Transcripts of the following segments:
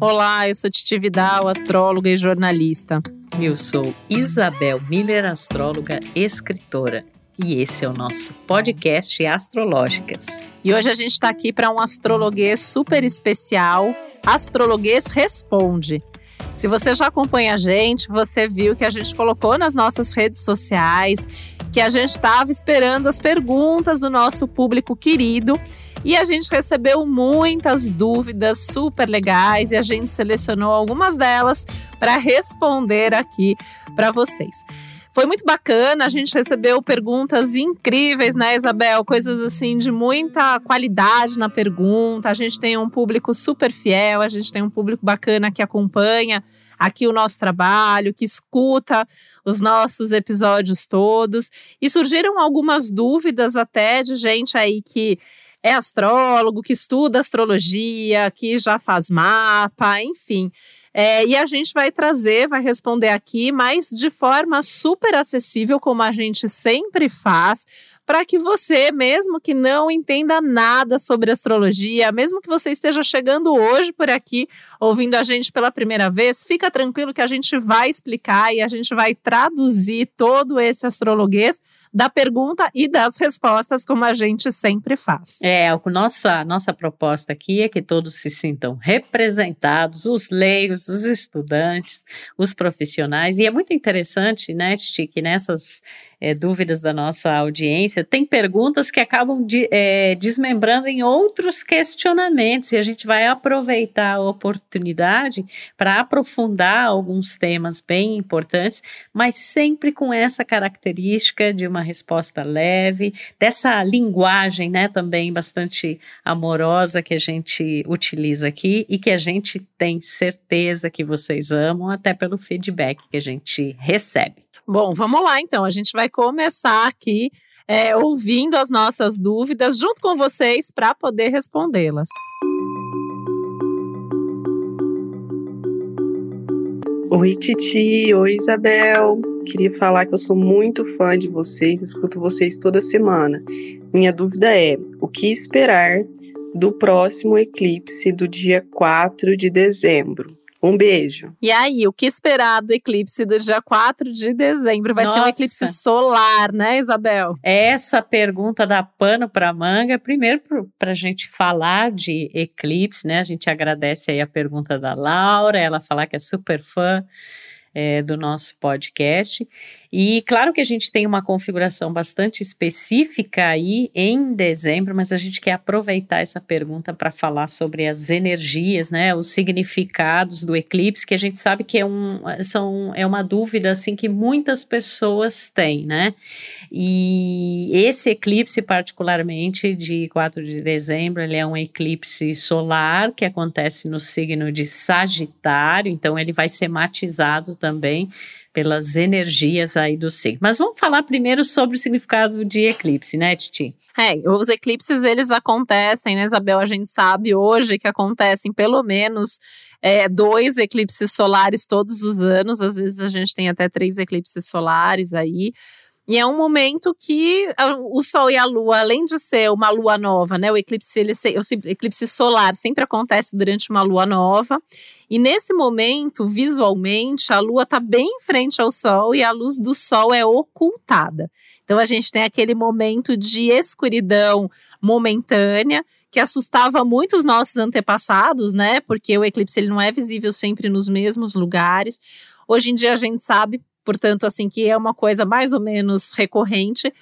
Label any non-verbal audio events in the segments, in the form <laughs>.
Olá, eu sou Titi Vidal, astróloga e jornalista. Eu sou Isabel Miller, astróloga e escritora. E esse é o nosso podcast Astrológicas. E hoje a gente está aqui para um astrologuês super especial. Astrologuês Responde. Se você já acompanha a gente, você viu que a gente colocou nas nossas redes sociais que a gente estava esperando as perguntas do nosso público querido e a gente recebeu muitas dúvidas super legais e a gente selecionou algumas delas para responder aqui para vocês. Foi muito bacana, a gente recebeu perguntas incríveis, né, Isabel? Coisas assim de muita qualidade na pergunta. A gente tem um público super fiel, a gente tem um público bacana que acompanha aqui o nosso trabalho, que escuta os nossos episódios todos. E surgiram algumas dúvidas até de gente aí que é astrólogo, que estuda astrologia, que já faz mapa, enfim. É, e a gente vai trazer, vai responder aqui, mas de forma super acessível, como a gente sempre faz, para que você, mesmo que não entenda nada sobre astrologia, mesmo que você esteja chegando hoje por aqui, ouvindo a gente pela primeira vez, fica tranquilo que a gente vai explicar e a gente vai traduzir todo esse astrologuês da pergunta e das respostas, como a gente sempre faz. É, a nossa, nossa proposta aqui é que todos se sintam representados, os leigos, os estudantes, os profissionais, e é muito interessante, né, Titi, que nessas é, dúvidas da nossa audiência, tem perguntas que acabam de, é, desmembrando em outros questionamentos, e a gente vai aproveitar a oportunidade para aprofundar alguns temas bem importantes, mas sempre com essa característica de uma resposta leve, dessa linguagem, né, também bastante amorosa que a gente utiliza aqui e que a gente tem certeza que vocês amam, até pelo feedback que a gente recebe. Bom, vamos lá então. A gente vai começar aqui é, ouvindo as nossas dúvidas junto com vocês para poder respondê-las. Oi, Titi. Oi, Isabel. Queria falar que eu sou muito fã de vocês, escuto vocês toda semana. Minha dúvida é: o que esperar do próximo eclipse do dia 4 de dezembro? Um beijo. E aí, o que esperar do eclipse do dia 4 de dezembro? Vai Nossa. ser um eclipse solar, né, Isabel? Essa pergunta dá pano para manga. Primeiro, para a gente falar de eclipse, né? A gente agradece aí a pergunta da Laura, ela falar que é super fã é, do nosso podcast. E claro que a gente tem uma configuração bastante específica aí em dezembro, mas a gente quer aproveitar essa pergunta para falar sobre as energias, né, os significados do eclipse, que a gente sabe que é, um, são, é uma dúvida assim que muitas pessoas têm, né? E esse eclipse, particularmente de 4 de dezembro, ele é um eclipse solar que acontece no signo de Sagitário, então ele vai ser matizado também pelas energias aí do ser. Mas vamos falar primeiro sobre o significado de eclipse, né, Titi? É, os eclipses eles acontecem, né, Isabel? A gente sabe hoje que acontecem pelo menos é, dois eclipses solares todos os anos. Às vezes a gente tem até três eclipses solares aí. E é um momento que o Sol e a Lua, além de ser uma Lua nova, né? O eclipse, ele, o eclipse solar sempre acontece durante uma Lua nova. E nesse momento, visualmente, a Lua está bem em frente ao Sol e a luz do Sol é ocultada. Então a gente tem aquele momento de escuridão momentânea que assustava muito os nossos antepassados, né? Porque o eclipse ele não é visível sempre nos mesmos lugares. Hoje em dia a gente sabe portanto, assim, que é uma coisa mais ou menos recorrente,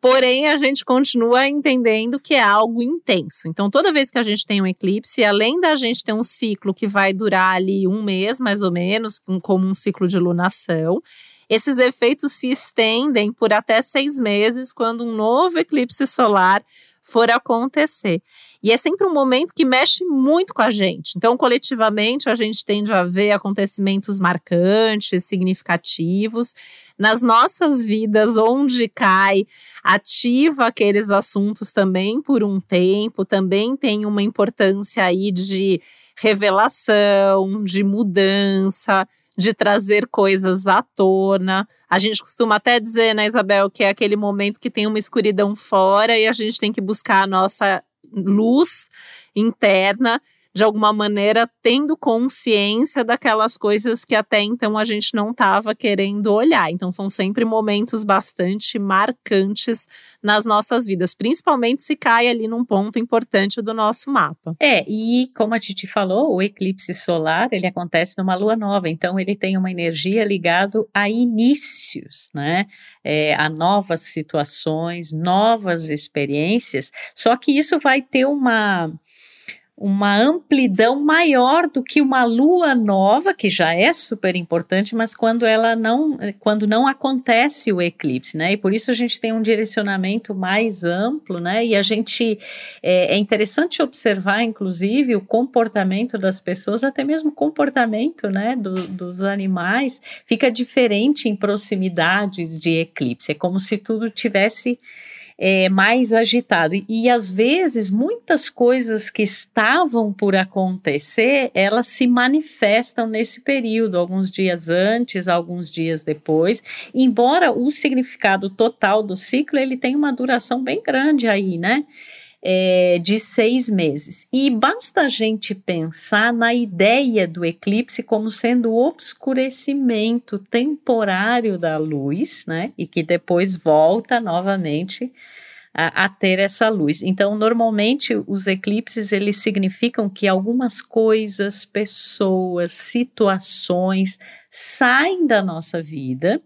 porém a gente continua entendendo que é algo intenso. Então, toda vez que a gente tem um eclipse, além da gente ter um ciclo que vai durar ali um mês, mais ou menos, como um ciclo de lunação, esses efeitos se estendem por até seis meses quando um novo eclipse solar for acontecer. E é sempre um momento que mexe muito com a gente. Então, coletivamente, a gente tende a ver acontecimentos marcantes, significativos. Nas nossas vidas, onde cai, ativa aqueles assuntos também por um tempo, também tem uma importância aí de revelação, de mudança, de trazer coisas à tona. A gente costuma até dizer, né, Isabel, que é aquele momento que tem uma escuridão fora e a gente tem que buscar a nossa luz interna de alguma maneira tendo consciência daquelas coisas que até então a gente não estava querendo olhar. Então são sempre momentos bastante marcantes nas nossas vidas, principalmente se cai ali num ponto importante do nosso mapa. É, e como a Titi falou, o eclipse solar, ele acontece numa lua nova, então ele tem uma energia ligado a inícios, né? É, a novas situações, novas experiências. Só que isso vai ter uma uma amplidão maior do que uma lua nova, que já é super importante, mas quando ela não, quando não acontece o eclipse, né? E por isso a gente tem um direcionamento mais amplo, né? E a gente é, é interessante observar, inclusive, o comportamento das pessoas, até mesmo o comportamento, né, do, dos animais, fica diferente em proximidades de eclipse. É como se tudo tivesse é, mais agitado. E, e às vezes muitas coisas que estavam por acontecer, elas se manifestam nesse período, alguns dias antes, alguns dias depois. Embora o significado total do ciclo ele tenha uma duração bem grande aí, né? É, de seis meses. E basta a gente pensar na ideia do eclipse como sendo o obscurecimento temporário da luz, né? E que depois volta novamente a, a, ter essa luz. Então, normalmente os eclipses eles significam que algumas coisas, pessoas, situações saem da nossa vida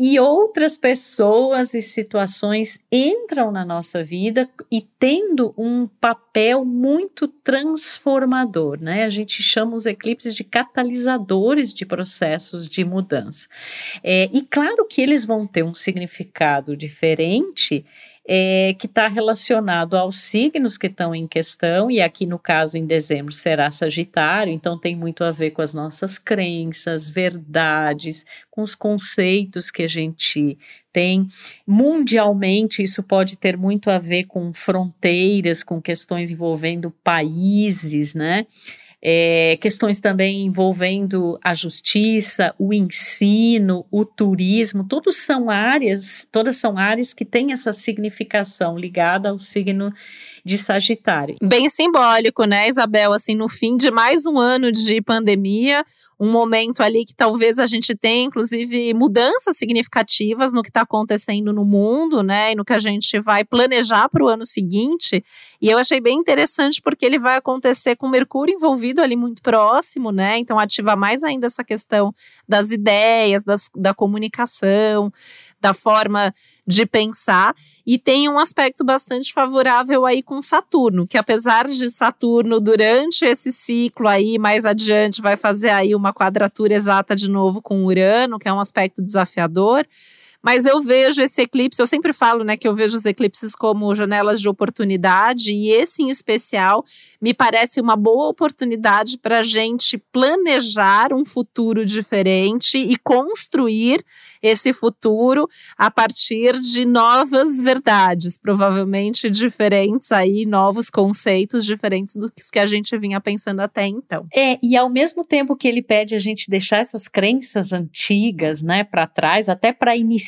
e outras pessoas e situações entram na nossa vida e tendo um papel muito transformador, né? A gente chama os eclipses de catalisadores de processos de mudança. É, e claro que eles vão ter um significado diferente é, que está relacionado aos signos que estão em questão, e aqui no caso em dezembro será Sagitário, então tem muito a ver com as nossas crenças, verdades, com os conceitos que a gente tem. Mundialmente, isso pode ter muito a ver com fronteiras, com questões envolvendo países, né? É, questões também envolvendo a justiça, o ensino, o turismo, todos são áreas, todas são áreas que têm essa significação ligada ao signo de Sagitário. Bem simbólico, né, Isabel? Assim, no fim de mais um ano de pandemia, um momento ali que talvez a gente tenha, inclusive, mudanças significativas no que está acontecendo no mundo, né? E no que a gente vai planejar para o ano seguinte. E eu achei bem interessante porque ele vai acontecer com Mercúrio envolvido ali muito próximo, né? Então ativa mais ainda essa questão das ideias, das, da comunicação da forma de pensar e tem um aspecto bastante favorável aí com Saturno, que apesar de Saturno durante esse ciclo aí mais adiante vai fazer aí uma quadratura exata de novo com Urano, que é um aspecto desafiador. Mas eu vejo esse eclipse, eu sempre falo, né, que eu vejo os eclipses como janelas de oportunidade, e esse em especial me parece uma boa oportunidade para a gente planejar um futuro diferente e construir esse futuro a partir de novas verdades, provavelmente diferentes aí, novos conceitos diferentes do que a gente vinha pensando até então. É, e ao mesmo tempo que ele pede a gente deixar essas crenças antigas, né, para trás, até para iniciar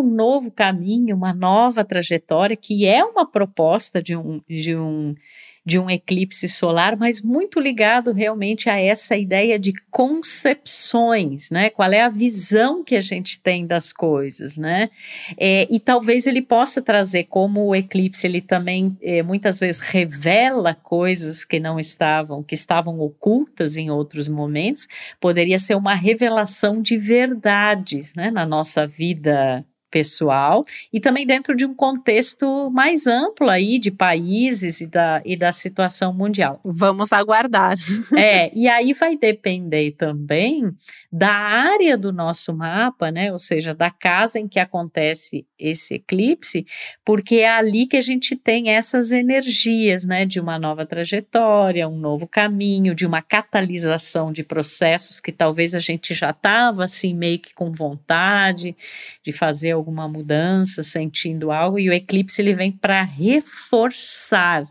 um novo caminho, uma nova trajetória, que é uma proposta de um, de um de um eclipse solar, mas muito ligado realmente a essa ideia de concepções, né? Qual é a visão que a gente tem das coisas, né? É, e talvez ele possa trazer, como o eclipse, ele também é, muitas vezes revela coisas que não estavam, que estavam ocultas em outros momentos, poderia ser uma revelação de verdades, né? Na nossa vida pessoal e também dentro de um contexto mais amplo aí de países e da, e da situação mundial. Vamos aguardar. É, e aí vai depender também da área do nosso mapa, né? Ou seja, da casa em que acontece esse eclipse, porque é ali que a gente tem essas energias, né? De uma nova trajetória, um novo caminho, de uma catalisação de processos que talvez a gente já estava assim meio que com vontade de fazer alguma mudança, sentindo algo, e o eclipse ele vem para reforçar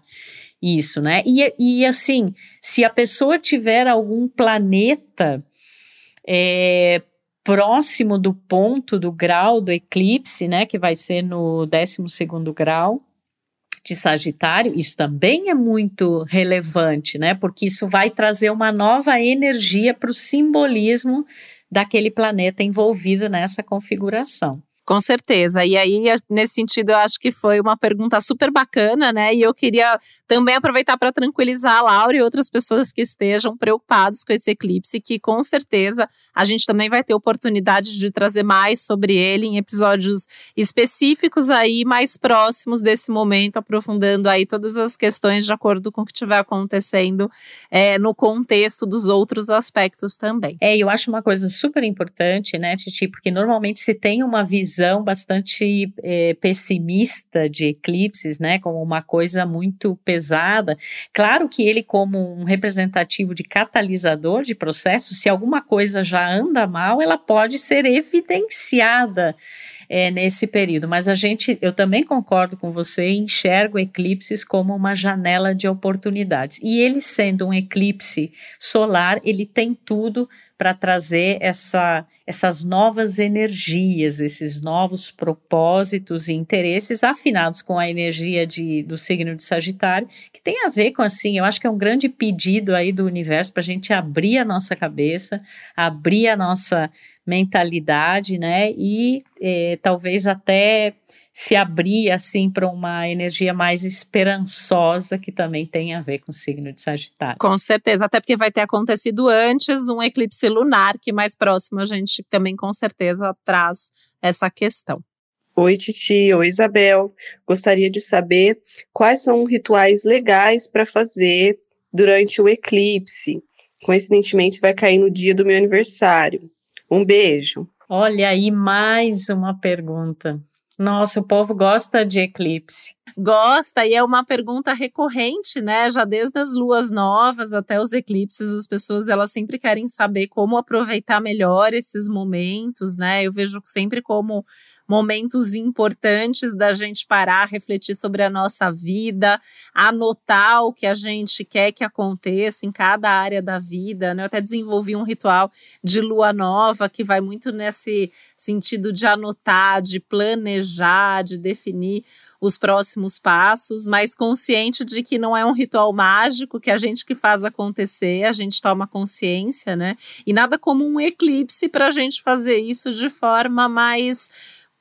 isso, né? E, e assim, se a pessoa tiver algum planeta é, próximo do ponto do grau do eclipse, né, que vai ser no 12 segundo grau, de Sagitário, isso também é muito relevante, né? Porque isso vai trazer uma nova energia para o simbolismo daquele planeta envolvido nessa configuração. Com certeza. E aí, nesse sentido, eu acho que foi uma pergunta super bacana, né? E eu queria também aproveitar para tranquilizar a Laura e outras pessoas que estejam preocupados com esse eclipse, que com certeza a gente também vai ter oportunidade de trazer mais sobre ele em episódios específicos aí, mais próximos desse momento, aprofundando aí todas as questões de acordo com o que estiver acontecendo é, no contexto dos outros aspectos também. É, eu acho uma coisa super importante, né, Titi, porque normalmente se tem uma visão visão bastante é, pessimista de eclipses, né, como uma coisa muito pesada. Claro que ele, como um representativo de catalisador de processo, se alguma coisa já anda mal, ela pode ser evidenciada é, nesse período. Mas a gente, eu também concordo com você, enxergo eclipses como uma janela de oportunidades. E ele sendo um eclipse solar, ele tem tudo para trazer essa, essas novas energias, esses novos propósitos e interesses afinados com a energia de, do signo de Sagitário, que tem a ver com assim, eu acho que é um grande pedido aí do universo para a gente abrir a nossa cabeça, abrir a nossa mentalidade, né? E eh, talvez até se abrir assim para uma energia mais esperançosa que também tem a ver com o signo de Sagitário. Com certeza, até porque vai ter acontecido antes um eclipse lunar que mais próximo a gente também com certeza traz essa questão. Oi, Titi. Oi, Isabel. Gostaria de saber quais são rituais legais para fazer durante o eclipse. Coincidentemente, vai cair no dia do meu aniversário. Um beijo. Olha aí mais uma pergunta. Nossa, o povo gosta de eclipse. Gosta, e é uma pergunta recorrente, né? Já desde as luas novas até os eclipses, as pessoas elas sempre querem saber como aproveitar melhor esses momentos, né? Eu vejo sempre como momentos importantes da gente parar, refletir sobre a nossa vida, anotar o que a gente quer que aconteça em cada área da vida. Né? Eu até desenvolvi um ritual de lua nova que vai muito nesse sentido de anotar, de planejar, de definir os próximos passos, mas consciente de que não é um ritual mágico que a gente que faz acontecer, a gente toma consciência, né? E nada como um eclipse para a gente fazer isso de forma mais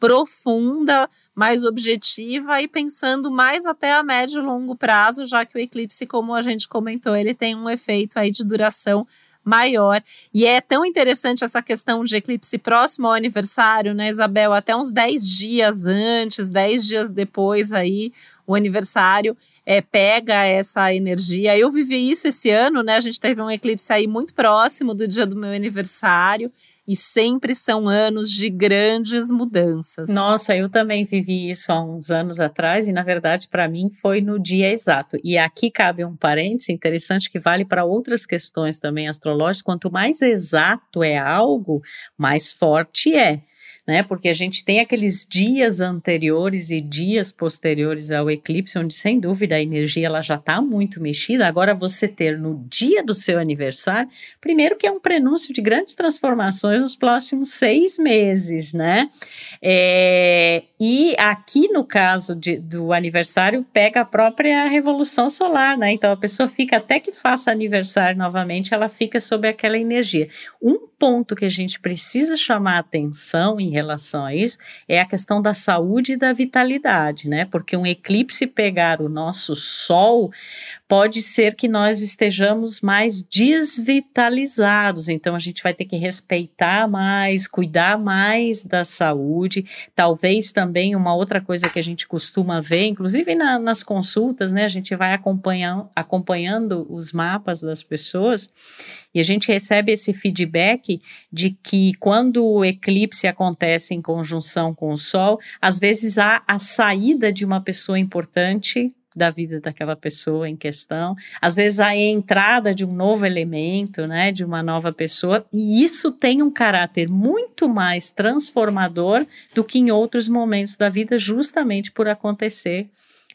profunda, mais objetiva e pensando mais até a médio e longo prazo, já que o eclipse, como a gente comentou, ele tem um efeito aí de duração maior. E é tão interessante essa questão de eclipse próximo ao aniversário, né, Isabel? Até uns 10 dias antes, 10 dias depois aí, o aniversário é, pega essa energia. Eu vivi isso esse ano, né? A gente teve um eclipse aí muito próximo do dia do meu aniversário e sempre são anos de grandes mudanças. Nossa, eu também vivi isso há uns anos atrás e, na verdade, para mim foi no dia exato. E aqui cabe um parêntese interessante que vale para outras questões também astrológicas. Quanto mais exato é algo, mais forte é né? Porque a gente tem aqueles dias anteriores e dias posteriores ao eclipse, onde sem dúvida a energia ela já está muito mexida. Agora você ter no dia do seu aniversário, primeiro que é um prenúncio de grandes transformações nos próximos seis meses, né? É, e aqui no caso de, do aniversário pega a própria revolução solar, né? Então a pessoa fica até que faça aniversário novamente, ela fica sob aquela energia. Um ponto que a gente precisa chamar atenção em relação a isso é a questão da saúde e da vitalidade, né? Porque um eclipse pegar o nosso Sol pode ser que nós estejamos mais desvitalizados, então a gente vai ter que respeitar mais, cuidar mais da saúde. Talvez também uma outra coisa que a gente costuma ver, inclusive na, nas consultas, né? A gente vai acompanhando, acompanhando os mapas das pessoas e a gente recebe esse feedback de que quando o eclipse acontece em conjunção com o Sol, às vezes há a saída de uma pessoa importante da vida daquela pessoa em questão, às vezes a entrada de um novo elemento, né, de uma nova pessoa, e isso tem um caráter muito mais transformador do que em outros momentos da vida, justamente por acontecer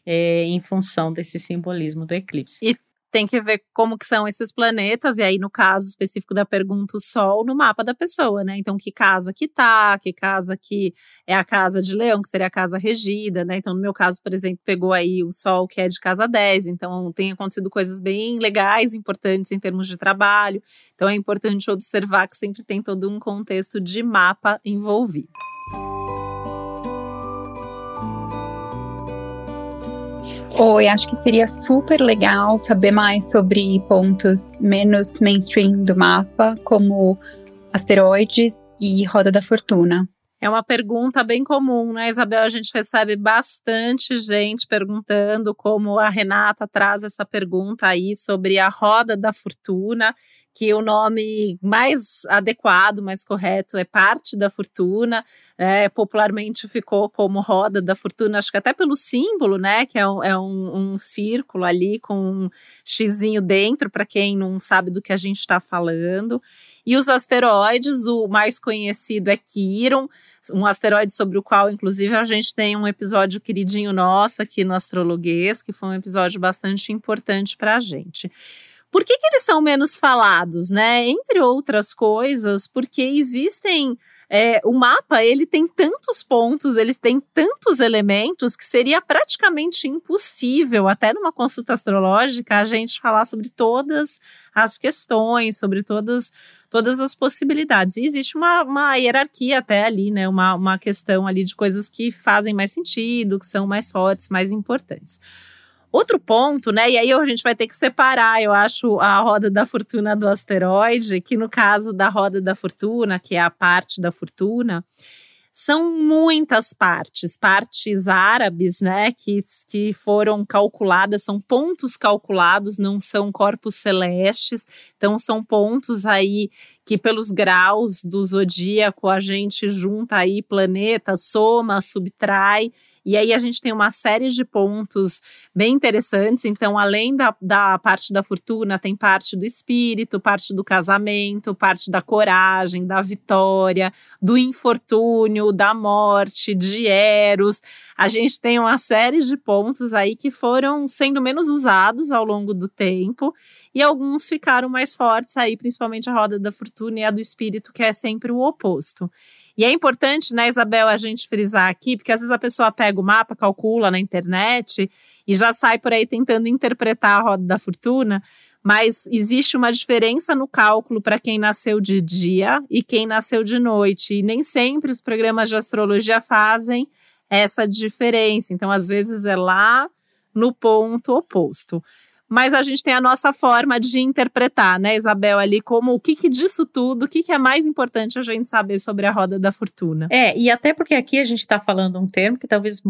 é, em função desse simbolismo do eclipse. E tem que ver como que são esses planetas, e aí no caso específico da pergunta, o Sol no mapa da pessoa, né? Então, que casa que tá, que casa que é a casa de leão, que seria a casa regida, né? Então, no meu caso, por exemplo, pegou aí o Sol que é de casa 10, então tem acontecido coisas bem legais, importantes em termos de trabalho. Então, é importante observar que sempre tem todo um contexto de mapa envolvido. Oi, acho que seria super legal saber mais sobre pontos menos mainstream do mapa, como asteroides e Roda da Fortuna. É uma pergunta bem comum, né, Isabel? A gente recebe bastante gente perguntando como a Renata traz essa pergunta aí sobre a roda da fortuna que o nome mais adequado, mais correto é parte da fortuna, é, popularmente ficou como roda da fortuna, acho que até pelo símbolo, né, que é um, é um, um círculo ali com um xizinho dentro, para quem não sabe do que a gente está falando. E os asteroides, o mais conhecido é Quiron, um asteroide sobre o qual, inclusive, a gente tem um episódio queridinho nosso aqui no Astrologuês, que foi um episódio bastante importante para a gente. Por que, que eles são menos falados, né? Entre outras coisas, porque existem é, o mapa ele tem tantos pontos, eles têm tantos elementos que seria praticamente impossível, até numa consulta astrológica, a gente falar sobre todas as questões, sobre todas, todas as possibilidades. E existe uma, uma hierarquia até ali, né? Uma, uma questão ali de coisas que fazem mais sentido, que são mais fortes, mais importantes. Outro ponto, né? E aí a gente vai ter que separar, eu acho, a roda da fortuna do asteroide, que no caso da roda da fortuna, que é a parte da fortuna, são muitas partes, partes árabes, né, que, que foram calculadas, são pontos calculados, não são corpos celestes, então são pontos aí que pelos graus do zodíaco a gente junta aí planeta, soma, subtrai e aí a gente tem uma série de pontos bem interessantes. Então, além da, da parte da fortuna, tem parte do espírito, parte do casamento, parte da coragem, da vitória, do infortúnio, da morte, de Eros. A gente tem uma série de pontos aí que foram sendo menos usados ao longo do tempo e alguns ficaram mais fortes aí, principalmente a roda da fortuna e a do espírito, que é sempre o oposto. E é importante, né, Isabel, a gente frisar aqui, porque às vezes a pessoa pega o mapa, calcula na internet e já sai por aí tentando interpretar a roda da fortuna, mas existe uma diferença no cálculo para quem nasceu de dia e quem nasceu de noite. E nem sempre os programas de astrologia fazem essa diferença. Então, às vezes, é lá no ponto oposto mas a gente tem a nossa forma de interpretar, né, Isabel, ali como o que, que disso tudo, o que, que é mais importante a gente saber sobre a roda da fortuna. É, e até porque aqui a gente está falando um termo que talvez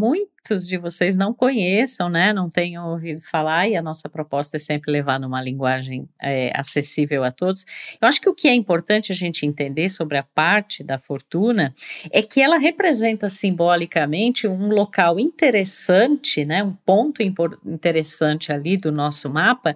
muitos de vocês não conheçam, né, não tenham ouvido falar, e a nossa proposta é sempre levar numa linguagem é, acessível a todos. Eu acho que o que é importante a gente entender sobre a parte da fortuna é que ela representa simbolicamente um local interessante, né, um ponto interessante ali do nosso mapa,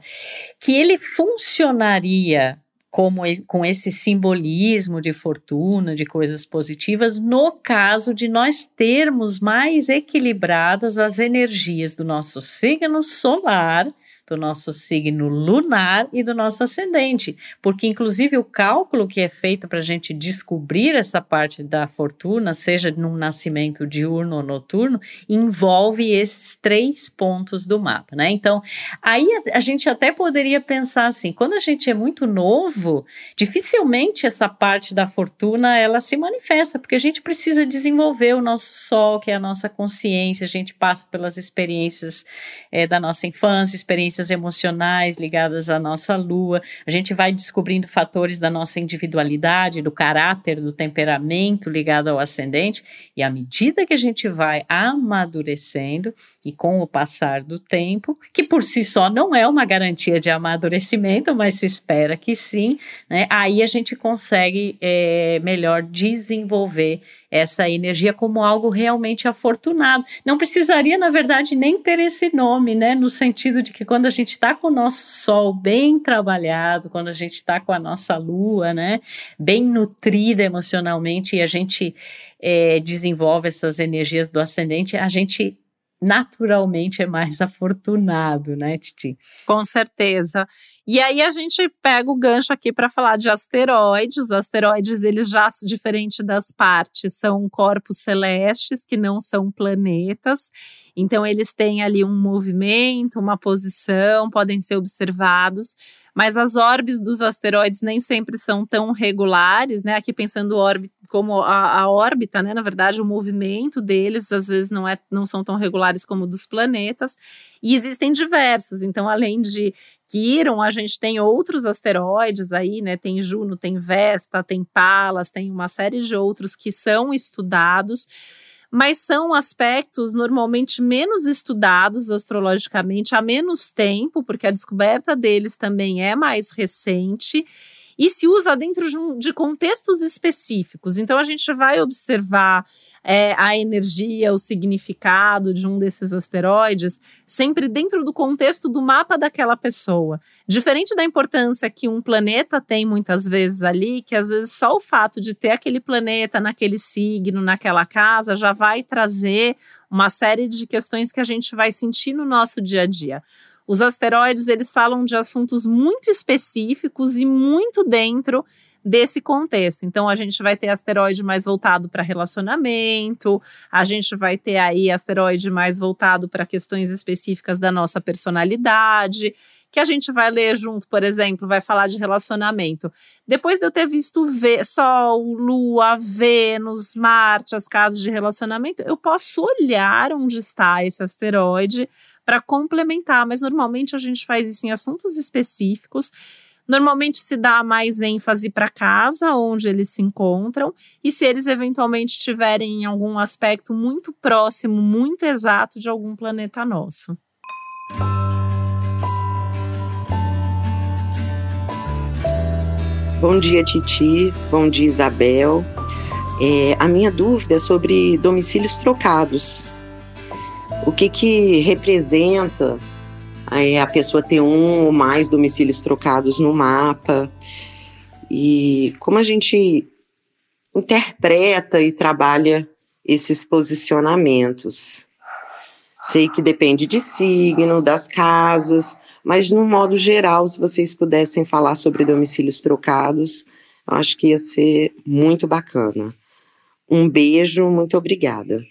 que ele funcionaria como com esse simbolismo de fortuna, de coisas positivas, no caso de nós termos mais equilibradas as energias do nosso signo solar do nosso signo lunar e do nosso ascendente, porque inclusive o cálculo que é feito para a gente descobrir essa parte da fortuna, seja num nascimento diurno ou noturno, envolve esses três pontos do mapa, né? Então, aí a, a gente até poderia pensar assim, quando a gente é muito novo, dificilmente essa parte da fortuna ela se manifesta, porque a gente precisa desenvolver o nosso sol, que é a nossa consciência, a gente passa pelas experiências é, da nossa infância, experiências experiências emocionais ligadas à nossa lua, a gente vai descobrindo fatores da nossa individualidade, do caráter, do temperamento ligado ao ascendente, e à medida que a gente vai amadurecendo, e com o passar do tempo, que por si só não é uma garantia de amadurecimento, mas se espera que sim, né? Aí a gente consegue é, melhor desenvolver essa energia como algo realmente afortunado. Não precisaria, na verdade, nem ter esse nome, né? No sentido de que quando a gente está com o nosso sol bem trabalhado, quando a gente está com a nossa lua, né? Bem nutrida emocionalmente e a gente é, desenvolve essas energias do ascendente, a gente naturalmente é mais <laughs> afortunado, né, Titi? Com certeza. E aí a gente pega o gancho aqui para falar de asteroides. Os asteroides, eles já, diferente das partes, são corpos celestes que não são planetas. Então eles têm ali um movimento, uma posição, podem ser observados mas as órbitas dos asteroides nem sempre são tão regulares, né? Aqui pensando órbita, como a, a, órbita, né? Na verdade, o movimento deles às vezes não, é, não são tão regulares como dos planetas. E existem diversos. Então, além de Quiron, a gente tem outros asteroides aí, né? Tem Juno, tem Vesta, tem Pallas, tem uma série de outros que são estudados mas são aspectos normalmente menos estudados astrologicamente há menos tempo, porque a descoberta deles também é mais recente e se usa dentro de, de contextos específicos. Então, a gente vai observar é, a energia, o significado de um desses asteroides, sempre dentro do contexto do mapa daquela pessoa. Diferente da importância que um planeta tem muitas vezes ali, que às vezes só o fato de ter aquele planeta naquele signo, naquela casa, já vai trazer uma série de questões que a gente vai sentir no nosso dia a dia. Os asteroides, eles falam de assuntos muito específicos e muito dentro desse contexto. Então, a gente vai ter asteroide mais voltado para relacionamento, a gente vai ter aí asteroide mais voltado para questões específicas da nossa personalidade, que a gente vai ler junto, por exemplo, vai falar de relacionamento. Depois de eu ter visto v Sol, Lua, Vênus, Marte, as casas de relacionamento, eu posso olhar onde está esse asteroide para complementar, mas normalmente a gente faz isso em assuntos específicos. Normalmente se dá mais ênfase para casa, onde eles se encontram, e se eles eventualmente tiverem em algum aspecto muito próximo, muito exato de algum planeta nosso. Bom dia, Titi. Bom dia, Isabel. É, a minha dúvida é sobre domicílios trocados o que, que representa é, a pessoa ter um ou mais domicílios trocados no mapa e como a gente interpreta e trabalha esses posicionamentos. Sei que depende de signo, das casas, mas no modo geral, se vocês pudessem falar sobre domicílios trocados, eu acho que ia ser muito bacana. Um beijo, muito obrigada.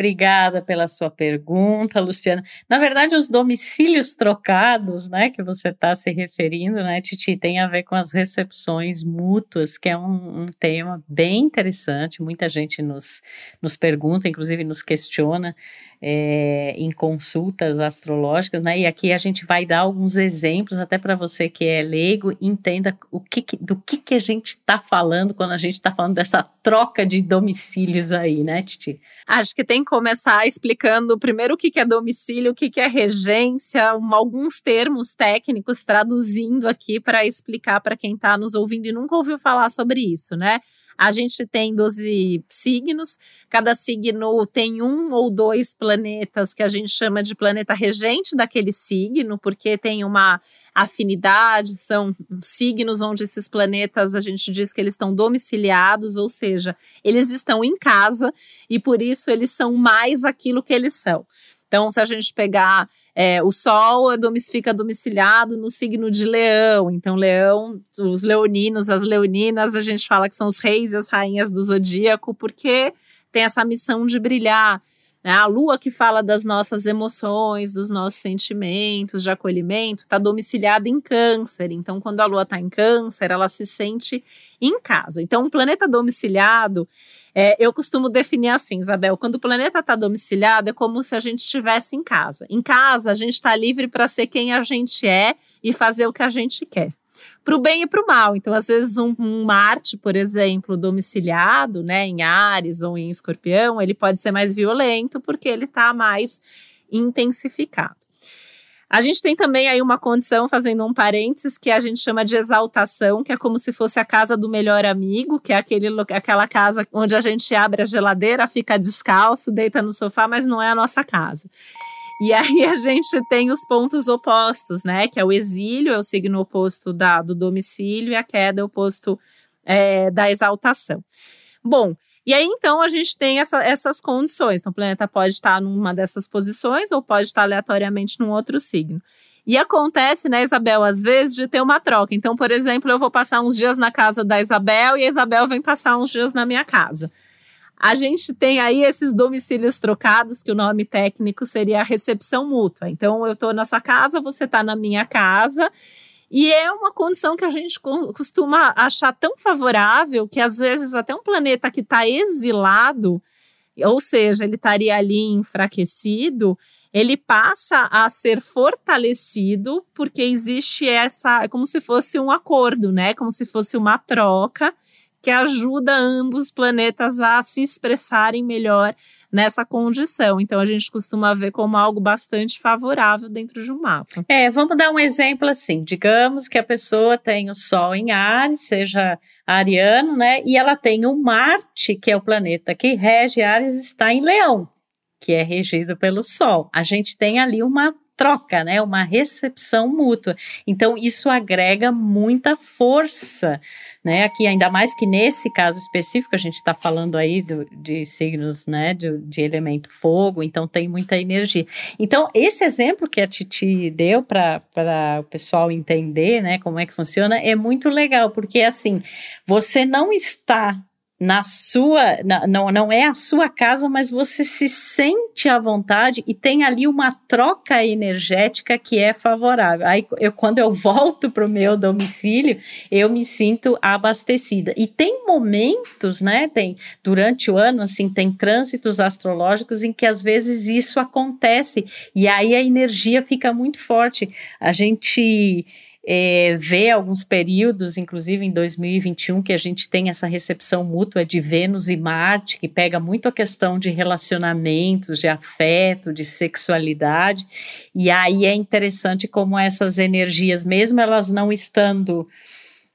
Obrigada pela sua pergunta, Luciana. Na verdade, os domicílios trocados, né, que você está se referindo, né, Titi, tem a ver com as recepções mútuas, que é um, um, tema bem interessante. Muita gente nos, nos pergunta, inclusive nos questiona é, em consultas astrológicas, né? E aqui a gente vai dar alguns exemplos, até para você que é leigo, entenda o que, do que, que a gente está falando quando a gente está falando dessa troca de domicílios aí, né, Titi? Acho que tem que começar explicando primeiro o que, que é domicílio, o que, que é regência, um, alguns termos técnicos, traduzindo aqui para explicar para quem está nos ouvindo e nunca ouviu falar sobre isso, né? A gente tem 12 signos, cada signo tem um ou dois planetas que a gente chama de planeta regente daquele signo, porque tem uma afinidade, são signos onde esses planetas a gente diz que eles estão domiciliados, ou seja, eles estão em casa e por isso eles são mais aquilo que eles são. Então, se a gente pegar é, o Sol, fica domiciliado no signo de Leão. Então, Leão, os leoninos, as leoninas, a gente fala que são os reis e as rainhas do zodíaco, porque tem essa missão de brilhar. Né? A lua que fala das nossas emoções, dos nossos sentimentos, de acolhimento, está domiciliada em câncer. Então, quando a lua está em câncer, ela se sente em casa. Então, um planeta domiciliado, é, eu costumo definir assim, Isabel, quando o planeta está domiciliado, é como se a gente estivesse em casa. Em casa, a gente está livre para ser quem a gente é e fazer o que a gente quer. Para o bem e para o mal. Então, às vezes, um, um, Marte, por exemplo, domiciliado, né, em Ares ou em Escorpião, ele pode ser mais violento porque ele está mais intensificado. A gente tem também aí uma condição, fazendo um parênteses, que a gente chama de exaltação, que é como se fosse a casa do melhor amigo, que é aquele, aquela casa onde a gente abre a geladeira, fica descalço, deita no sofá, mas não é a nossa casa. E aí a gente tem os pontos opostos, né? Que é o exílio, é o signo oposto da, do domicílio, e a queda é o oposto é, da exaltação. Bom, E aí, então, a gente tem essa, essas condições. Então, o planeta pode estar numa dessas posições ou pode estar aleatoriamente num outro signo. E acontece, né, Isabel, às vezes, de ter uma troca. Então, por exemplo, eu vou passar uns dias na casa da Isabel e a Isabel vem passar uns dias na minha casa. A gente tem aí esses domicílios trocados, que o nome técnico seria a recepção mútua. Então, eu estou na sua casa, você está na minha casa. E é uma condição que a gente costuma achar tão favorável que, às vezes, até um planeta que está exilado, ou seja, ele estaria ali enfraquecido, ele passa a ser fortalecido porque existe essa, é como se fosse um acordo, né? Como se fosse uma troca que ajuda ambos os planetas a se expressarem melhor nessa condição. Então a gente costuma ver como algo bastante favorável dentro de um mapa. É, vamos dar um exemplo assim. Digamos que a pessoa tem o Sol em Ares, seja ariano, né? E ela tem o Marte, que é o planeta que rege Ares, está em Leão, que é regido pelo Sol. A gente tem ali uma troca, né? Uma recepção mútua. Então, isso agrega muita força, né? Aqui, ainda mais que nesse caso específico, a gente está falando aí do, de signos, né? De, de elemento fogo, então tem muita energia. Então, esse exemplo que a Titi deu para o pessoal entender, né? Como é que funciona, é muito legal, porque assim, você não está na sua, na, não, não é a sua casa, mas você se sente à vontade e tem ali uma troca energética que é favorável. Aí eu, quando eu volto para o meu domicílio, eu me sinto abastecida. E tem momentos, né? Tem durante o ano, assim, tem trânsitos astrológicos em que às vezes isso acontece e aí a energia fica muito forte. A gente é, vê alguns períodos, inclusive em 2021, que a gente tem essa recepção mútua de Vênus e Marte, que pega muito a questão de relacionamentos, de afeto, de sexualidade. E aí é interessante como essas energias, mesmo elas não estando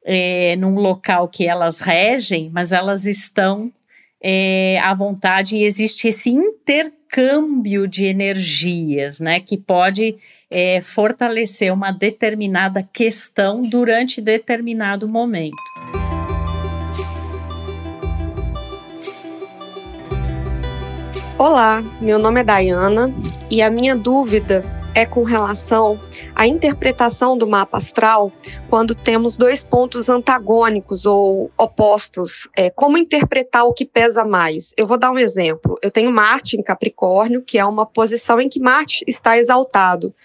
é, num local que elas regem, mas elas estão é, à vontade e existe esse intercâmbio de energias, né, que pode é, fortalecer uma determinada questão durante determinado momento. Olá, meu nome é Dayana e a minha dúvida é com relação à interpretação do mapa astral quando temos dois pontos antagônicos ou opostos. É, como interpretar o que pesa mais? Eu vou dar um exemplo. Eu tenho Marte em Capricórnio, que é uma posição em que Marte está exaltado.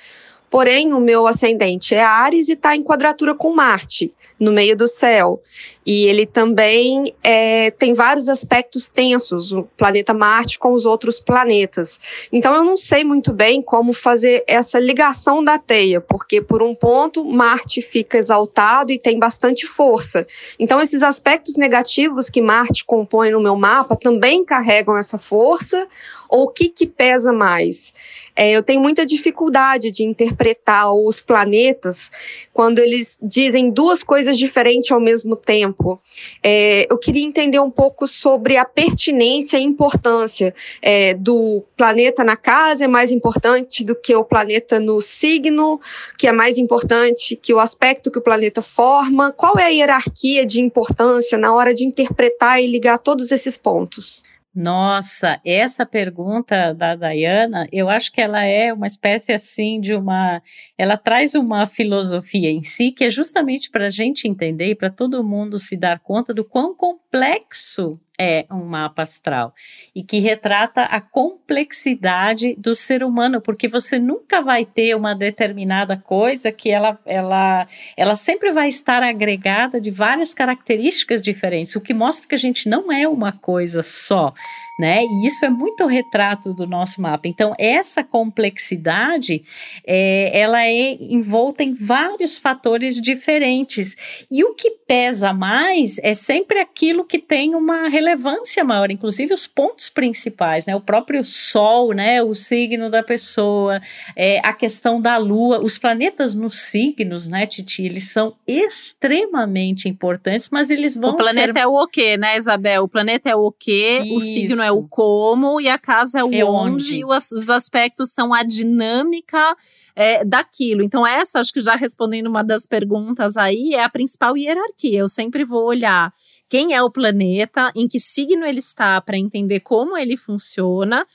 Porém, o meu ascendente é Ares e está em quadratura com Marte no meio do céu. E ele também é, tem vários aspectos tensos, o planeta Marte com os outros planetas. Então eu não sei muito bem como fazer essa ligação da teia, porque por um ponto Marte fica exaltado e tem bastante força. Então esses aspectos negativos que Marte compõe no meu mapa também carregam essa força, ou o que, que pesa mais? É, eu tenho muita dificuldade de interpretar os planetas quando eles dizem duas coisas diferentes ao mesmo tempo. É, eu queria entender um pouco sobre a pertinência e importância é, do planeta na casa é mais importante do que o planeta no signo, que é mais importante que o aspecto que o planeta forma. Qual é a hierarquia de importância na hora de interpretar e ligar todos esses pontos? Nossa, essa pergunta da Dayana, eu acho que ela é uma espécie assim de uma. Ela traz uma filosofia em si que é justamente para a gente entender e para todo mundo se dar conta do quão complexo é um mapa astral e que retrata a complexidade do ser humano, porque você nunca vai ter uma determinada coisa que ela, ela, ela sempre vai estar agregada de várias características diferentes, o que mostra que a gente não é uma coisa só, né? E isso é muito retrato do nosso mapa. Então, essa complexidade, é, ela é envolta em vários fatores diferentes. E o que pesa mais é sempre aquilo que tem uma relevância maior, inclusive os pontos principais, né? O próprio Sol, né? O signo da pessoa, é, a questão da Lua, os planetas nos signos, né, Titi? Eles são extremamente importantes, mas eles vão. O planeta ser... é o quê, né, Isabel? O planeta é o quê? O signo é é o como e a casa é o É onde, onde. e os, os aspectos são a dinâmica é, daquilo. Então, essa, acho que já respondendo uma das perguntas aí, é a principal hierarquia. Eu sempre vou olhar quem é o planeta, em que signo ele está, para entender como ele funciona,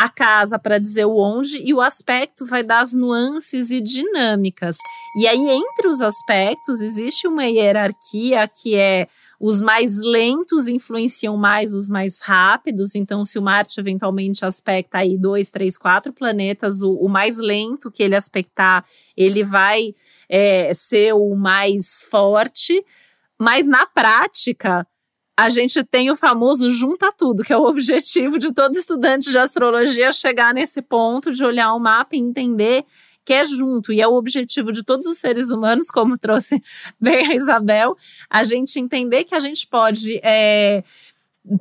a casa para dizer o onde, e o aspecto vai dar as nuances e dinâmicas. E aí, entre os aspectos, existe uma hierarquia que é os mais lentos influenciam mais os mais rápidos. Então, se o Marte eventualmente aspecta aí dois, três, quatro planetas, o, o mais lento que ele aspectar, ele vai é, ser o mais forte. Mas na prática, a gente tem o famoso junta tudo, que é o objetivo de todo estudante de astrologia chegar nesse ponto de olhar o mapa e entender que é junto, e é o objetivo de todos os seres humanos, como trouxe bem a Isabel, a gente entender que a gente pode. É,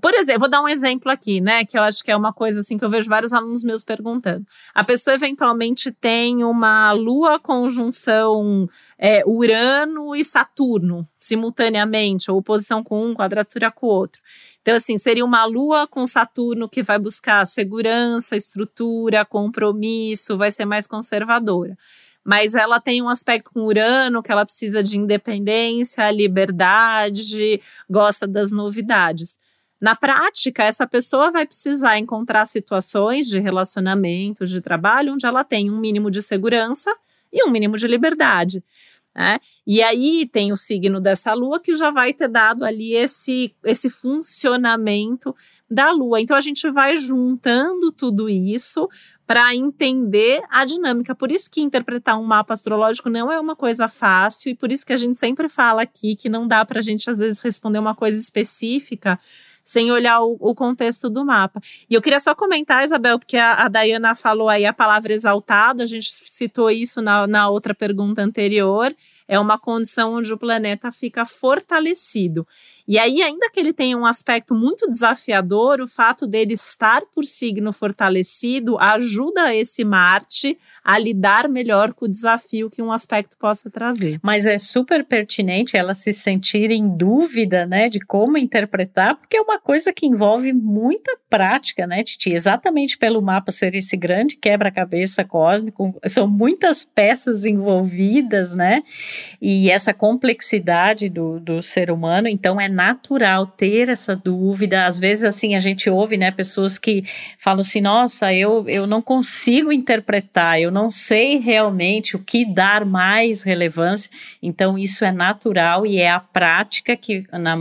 por exemplo, vou dar um exemplo aqui, né? Que eu acho que é uma coisa assim que eu vejo vários alunos meus perguntando. A pessoa eventualmente tem uma lua conjunção é, Urano e Saturno simultaneamente, ou posição com um, quadratura com o outro. Então, assim, seria uma lua com Saturno que vai buscar segurança, estrutura, compromisso, vai ser mais conservadora. Mas ela tem um aspecto com Urano que ela precisa de independência, liberdade, gosta das novidades. Na prática, essa pessoa vai precisar encontrar situações de relacionamento, de trabalho, onde ela tem um mínimo de segurança e um mínimo de liberdade. Né? E aí tem o signo dessa lua que já vai ter dado ali esse, esse funcionamento da lua. Então a gente vai juntando tudo isso para entender a dinâmica. Por isso que interpretar um mapa astrológico não é uma coisa fácil e por isso que a gente sempre fala aqui que não dá para a gente às vezes responder uma coisa específica sem olhar o, o, contexto do mapa. E eu queria só comentar, Isabel, porque a, a Dayana falou aí a palavra exaltado, a gente citou isso na, na outra pergunta anterior, é uma condição onde o planeta fica fortalecido. E aí, ainda que ele tenha um aspecto muito desafiador, o fato dele estar por signo fortalecido ajuda esse Marte a lidar melhor com o desafio que um aspecto possa trazer. Mas é super pertinente ela se sentir em dúvida, né, de como interpretar, porque é uma coisa que envolve muita prática, né, Titi? Exatamente pelo mapa ser esse grande quebra-cabeça cósmico, são muitas peças envolvidas, né? E essa complexidade do, do ser humano, então é natural ter essa dúvida. Às vezes, assim, a gente ouve, né, pessoas que falam assim: nossa, eu, eu não consigo interpretar, eu não sei realmente o que dar mais relevância. Então, isso é natural e é a prática que, na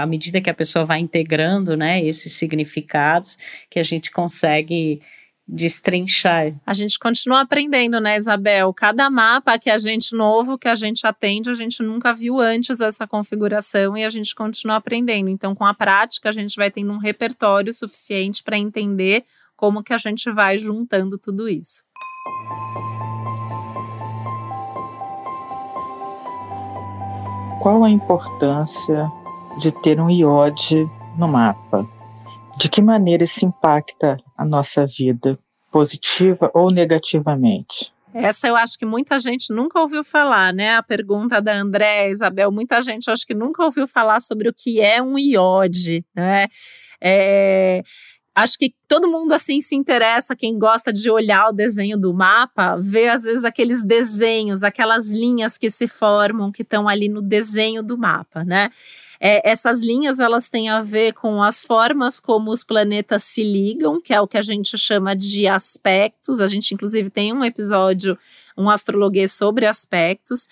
à medida que a pessoa vai integrando, né, esses significados, que a gente consegue destrinchar. A gente continua aprendendo, né, Isabel? Cada mapa que a gente novo que a gente atende, a gente nunca viu antes essa configuração e a gente continua aprendendo. Então, com a prática, a gente vai tendo um repertório suficiente para entender como que a gente vai juntando tudo isso. Qual a importância de ter um iode no mapa? De que maneira isso impacta a nossa vida, positiva ou negativamente? Essa eu acho que muita gente nunca ouviu falar, né? A pergunta da André, Isabel, muita gente acho que nunca ouviu falar sobre o que é um iode, né? É, acho que todo mundo assim se interessa, quem gosta de olhar o desenho do mapa, vê às vezes aqueles desenhos, aquelas linhas que se formam, que estão ali no desenho do mapa, né? É, essas linhas elas têm a ver com as formas como os planetas se ligam, que é o que a gente chama de aspectos. A gente, inclusive, tem um episódio, um astrologuês sobre aspectos.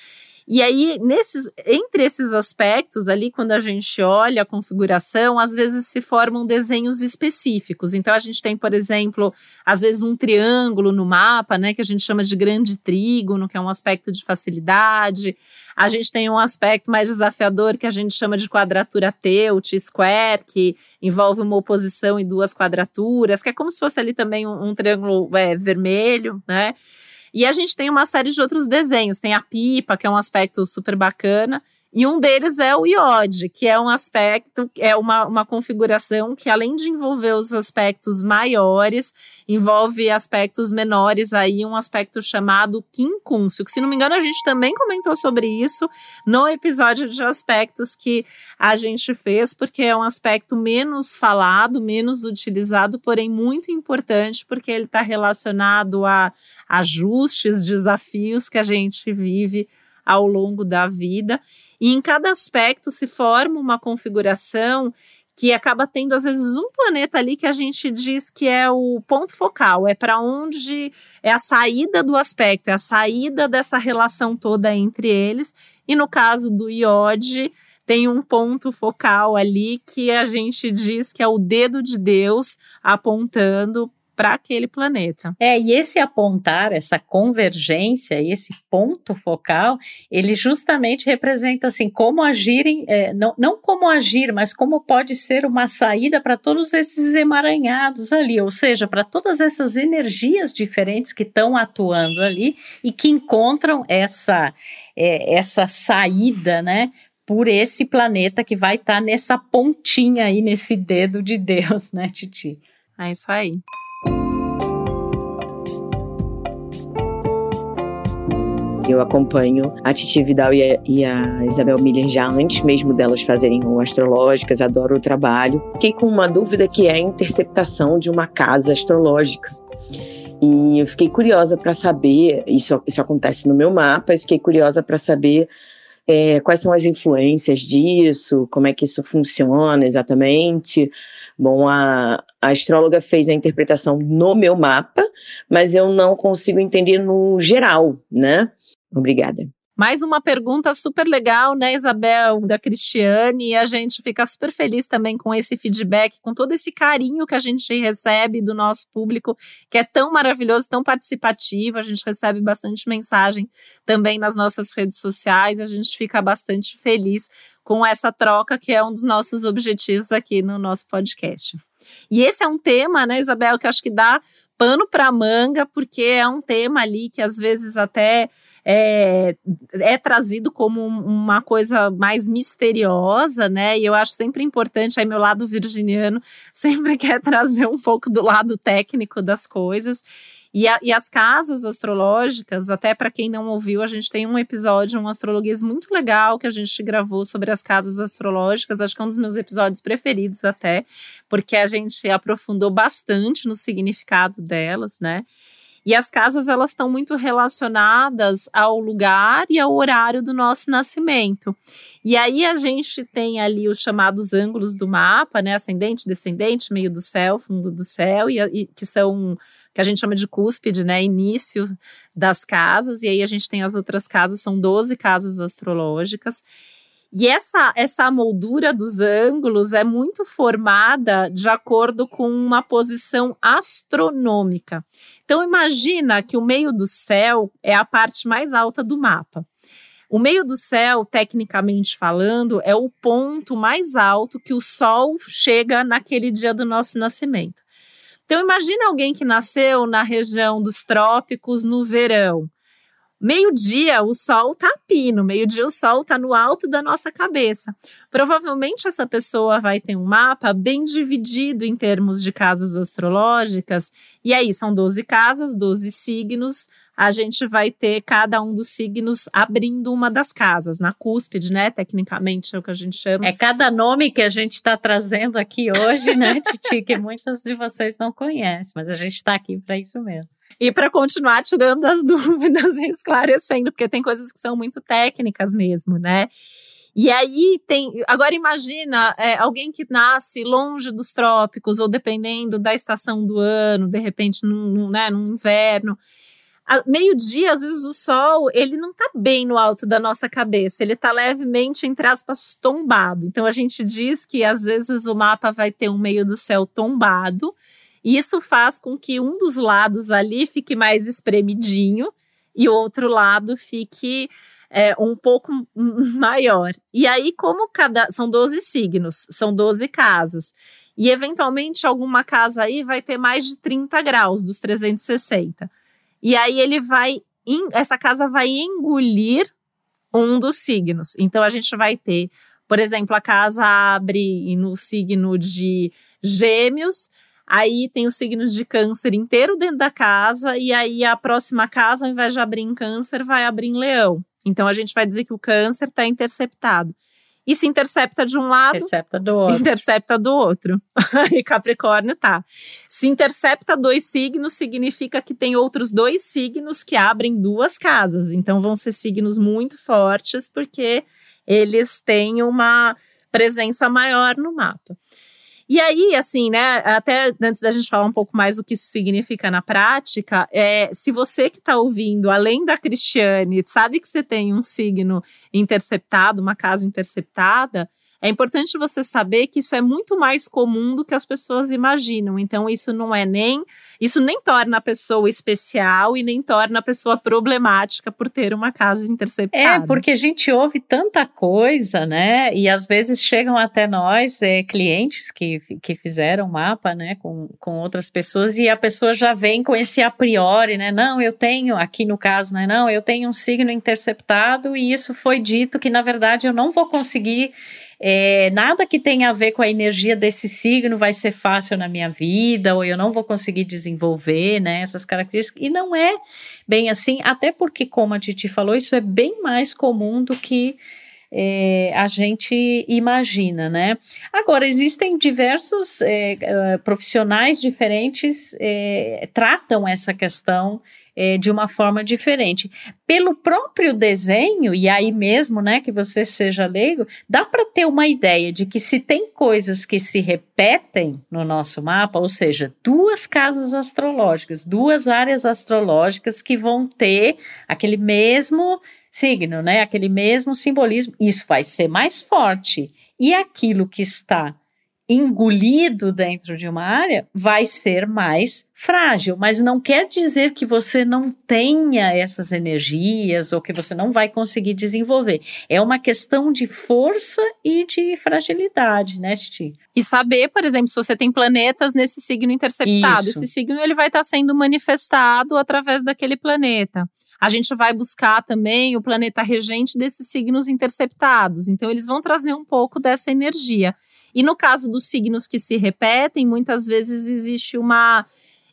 E aí, nesses, entre esses aspectos ali, quando a gente olha a configuração, às vezes se formam desenhos específicos. Então, a gente tem, por exemplo, às vezes um triângulo no mapa, né, que a gente chama de grande trígono, que é um aspecto de facilidade. A gente tem um aspecto mais desafiador que a gente chama de quadratura T, o T-square, que envolve uma oposição e duas quadraturas, que é como se fosse ali também um, um triângulo é, vermelho, né? E a gente tem uma série de outros desenhos. Tem a pipa, que é um aspecto super bacana. E um deles é o iode, que é um aspecto, é uma, uma configuração que, além de envolver os aspectos maiores, envolve aspectos menores aí, um aspecto chamado quincúncio, que, se não me engano, a gente também comentou sobre isso no episódio de aspectos que a gente fez, porque é um aspecto menos falado, menos utilizado, porém muito importante, porque ele está relacionado a ajustes, desafios que a gente vive ao longo da vida. E em cada aspecto se forma uma configuração que acaba tendo às vezes um planeta ali que a gente diz que é o ponto focal, é para onde é a saída do aspecto, é a saída dessa relação toda entre eles. E no caso do iode, tem um ponto focal ali que a gente diz que é o dedo de Deus apontando para aquele planeta. É, e esse apontar, essa convergência, esse ponto focal, ele justamente representa assim como agirem, é, não, não como agir, mas como pode ser uma saída para todos esses emaranhados ali, ou seja, para todas essas energias diferentes que estão atuando ali e que encontram essa, é, essa saída, né? Por esse planeta que vai estar tá nessa pontinha aí, nesse dedo de Deus, né, Titi? É isso aí. Eu acompanho a Titi Vidal e a, e a Isabel Miller já antes mesmo delas fazerem o Astrológicas, adoro o trabalho. Fiquei com uma dúvida que é a interceptação de uma casa astrológica. E eu fiquei curiosa para saber, isso, isso acontece no meu mapa, e fiquei curiosa para saber é, quais são as influências disso, como é que isso funciona exatamente. Bom, a, a astróloga fez a interpretação no meu mapa, mas eu não consigo entender no geral, né? Obrigada. Mais uma pergunta super legal, né, Isabel, da Cristiane, e a gente fica super feliz também com esse feedback, com todo esse carinho que a gente recebe do nosso público, que é tão maravilhoso, tão participativo, a gente recebe bastante mensagem também nas nossas redes sociais, a gente fica bastante feliz com essa troca, que é um dos nossos objetivos aqui no nosso podcast. E esse é um tema, né, Isabel, que acho que dá pano para manga, porque é um tema ali que às vezes até é, é trazido como uma coisa mais misteriosa, né? E eu acho sempre importante, aí meu lado virginiano <laughs> sempre quer trazer um pouco do lado técnico das coisas. E, a, e as casas astrológicas, até para quem não ouviu, a gente tem um episódio, um astrologuês muito legal que a gente gravou sobre as casas astrológicas. Acho que é um dos meus episódios preferidos, até, porque a gente aprofundou bastante no significado delas, né? E as casas elas estão muito relacionadas ao lugar e ao horário do nosso nascimento. E aí a gente tem ali os chamados ângulos do mapa, né? Ascendente, descendente, meio do céu, fundo do céu, e, e que são que a gente chama de cúspide, né? Início das casas, e aí a gente tem as outras casas, são 12 casas astrológicas. E essa, essa moldura dos ângulos é muito formada de acordo com uma posição astronômica. Então imagina que o meio do céu é a parte mais alta do mapa. O meio do céu, tecnicamente falando, é o ponto mais alto que o Sol chega naquele dia do nosso nascimento. Então imagina alguém que nasceu na região dos trópicos no verão. Meio-dia o sol está a pino, meio-dia o sol está no alto da nossa cabeça. Provavelmente essa pessoa vai ter um mapa bem dividido em termos de casas astrológicas, e aí são 12 casas, 12 signos, a gente vai ter cada um dos signos abrindo uma das casas, na cúspide, né? Tecnicamente é o que a gente chama. É cada nome que a gente está trazendo aqui hoje, né, Titi, que muitas de vocês não conhecem, mas a gente está aqui para isso mesmo. E para continuar tirando as <laughs> dúvidas e esclarecendo, porque tem coisas que são muito técnicas mesmo, né? E aí tem. Agora imagina é, alguém que nasce longe dos trópicos, ou dependendo da estação do ano, de repente, num, num, né, num inverno meio-dia, às vezes o sol, ele não tá bem no alto da nossa cabeça, ele tá levemente, entre aspas, tombado. Então a gente diz que às vezes o mapa vai ter um meio do céu tombado, isso faz com que um dos lados ali fique mais espremidinho e o outro lado fique é, um pouco <laughs> maior. E aí, como cada. São 12 signos, são 12 casas. E eventualmente alguma casa aí vai ter mais de 30 graus dos 360. E aí ele vai, essa casa vai engolir um dos signos. Então a gente vai ter, por exemplo, a casa abre no signo de Gêmeos, aí tem o signo de Câncer inteiro dentro da casa, e aí a próxima casa, ao invés de abrir em Câncer, vai abrir em Leão. Então a gente vai dizer que o Câncer está interceptado. E se intercepta de um lado, intercepta do outro. Intercepta do outro. <laughs> e Capricórnio tá. Se intercepta dois signos, significa que tem outros dois signos que abrem duas casas. Então vão ser signos muito fortes, porque eles têm uma presença maior no mapa. E aí, assim, né, até antes da gente falar um pouco mais do que isso significa na prática, é, se você que está ouvindo, além da Cristiane, sabe que você tem um signo interceptado, uma casa interceptada, é importante você saber que isso é muito mais comum do que as pessoas imaginam. Então, isso não é nem. Isso nem torna a pessoa especial e nem torna a pessoa problemática por ter uma casa interceptada. É, porque a gente ouve tanta coisa, né? E às vezes chegam até nós é, clientes que, que fizeram mapa, né, com, com outras pessoas, e a pessoa já vem com esse a priori, né? Não, eu tenho, aqui no caso, né? Não, eu tenho um signo interceptado e isso foi dito que, na verdade, eu não vou conseguir é, nada que tenha a ver com a energia desse signo vai ser fácil na minha vida, ou eu não vou conseguir desenvolver né, essas características. E não é bem assim, até porque, como a Titi falou, isso é bem mais comum do que é, a gente imagina, né? Agora, existem diversos é, é profissionais diferentes é, tratam essa questão é, de uma forma diferente. Pelo próprio desenho, e aí mesmo, né, que você seja leigo, dá para ter uma ideia de que se tem coisas que se repetem no nosso mapa, ou seja, duas casas astrológicas, duas áreas astrológicas que vão ter aquele mesmo signo, né, aquele mesmo simbolismo, isso vai ser mais forte. E aquilo que está engolido dentro de uma área vai ser mais frágil, mas não quer dizer que você não tenha essas energias ou que você não vai conseguir desenvolver. É uma questão de força e de fragilidade, né, Titi? E saber, por exemplo, se você tem planetas nesse signo interceptado, Isso. esse signo ele vai estar sendo manifestado através daquele planeta. A gente vai buscar também o planeta regente desses signos interceptados. Então eles vão trazer um pouco dessa energia. E no caso dos signos que se repetem, muitas vezes existe uma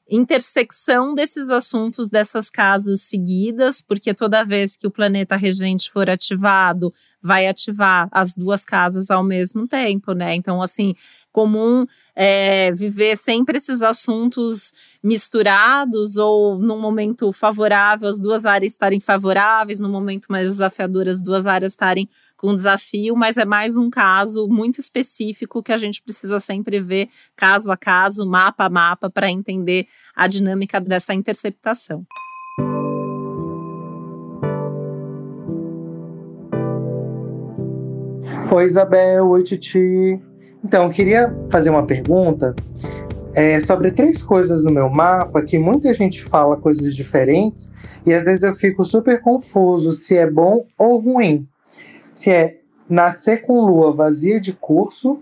intersecção desses assuntos dessas casas seguidas, porque toda vez que o planeta regente for ativado, vai ativar as duas casas ao mesmo tempo, né? Então, assim, comum é, viver sempre esses assuntos misturados ou num momento favorável as duas áreas estarem favoráveis, no momento mais desafiador as duas áreas estarem com desafio, mas é mais um caso muito específico que a gente precisa sempre ver caso a caso, mapa a mapa, para entender a dinâmica dessa interceptação. Oi, Isabel. Oi, Titi. Então, eu queria fazer uma pergunta é, sobre três coisas no meu mapa que muita gente fala coisas diferentes e às vezes eu fico super confuso se é bom ou ruim se é nascer com lua vazia de curso,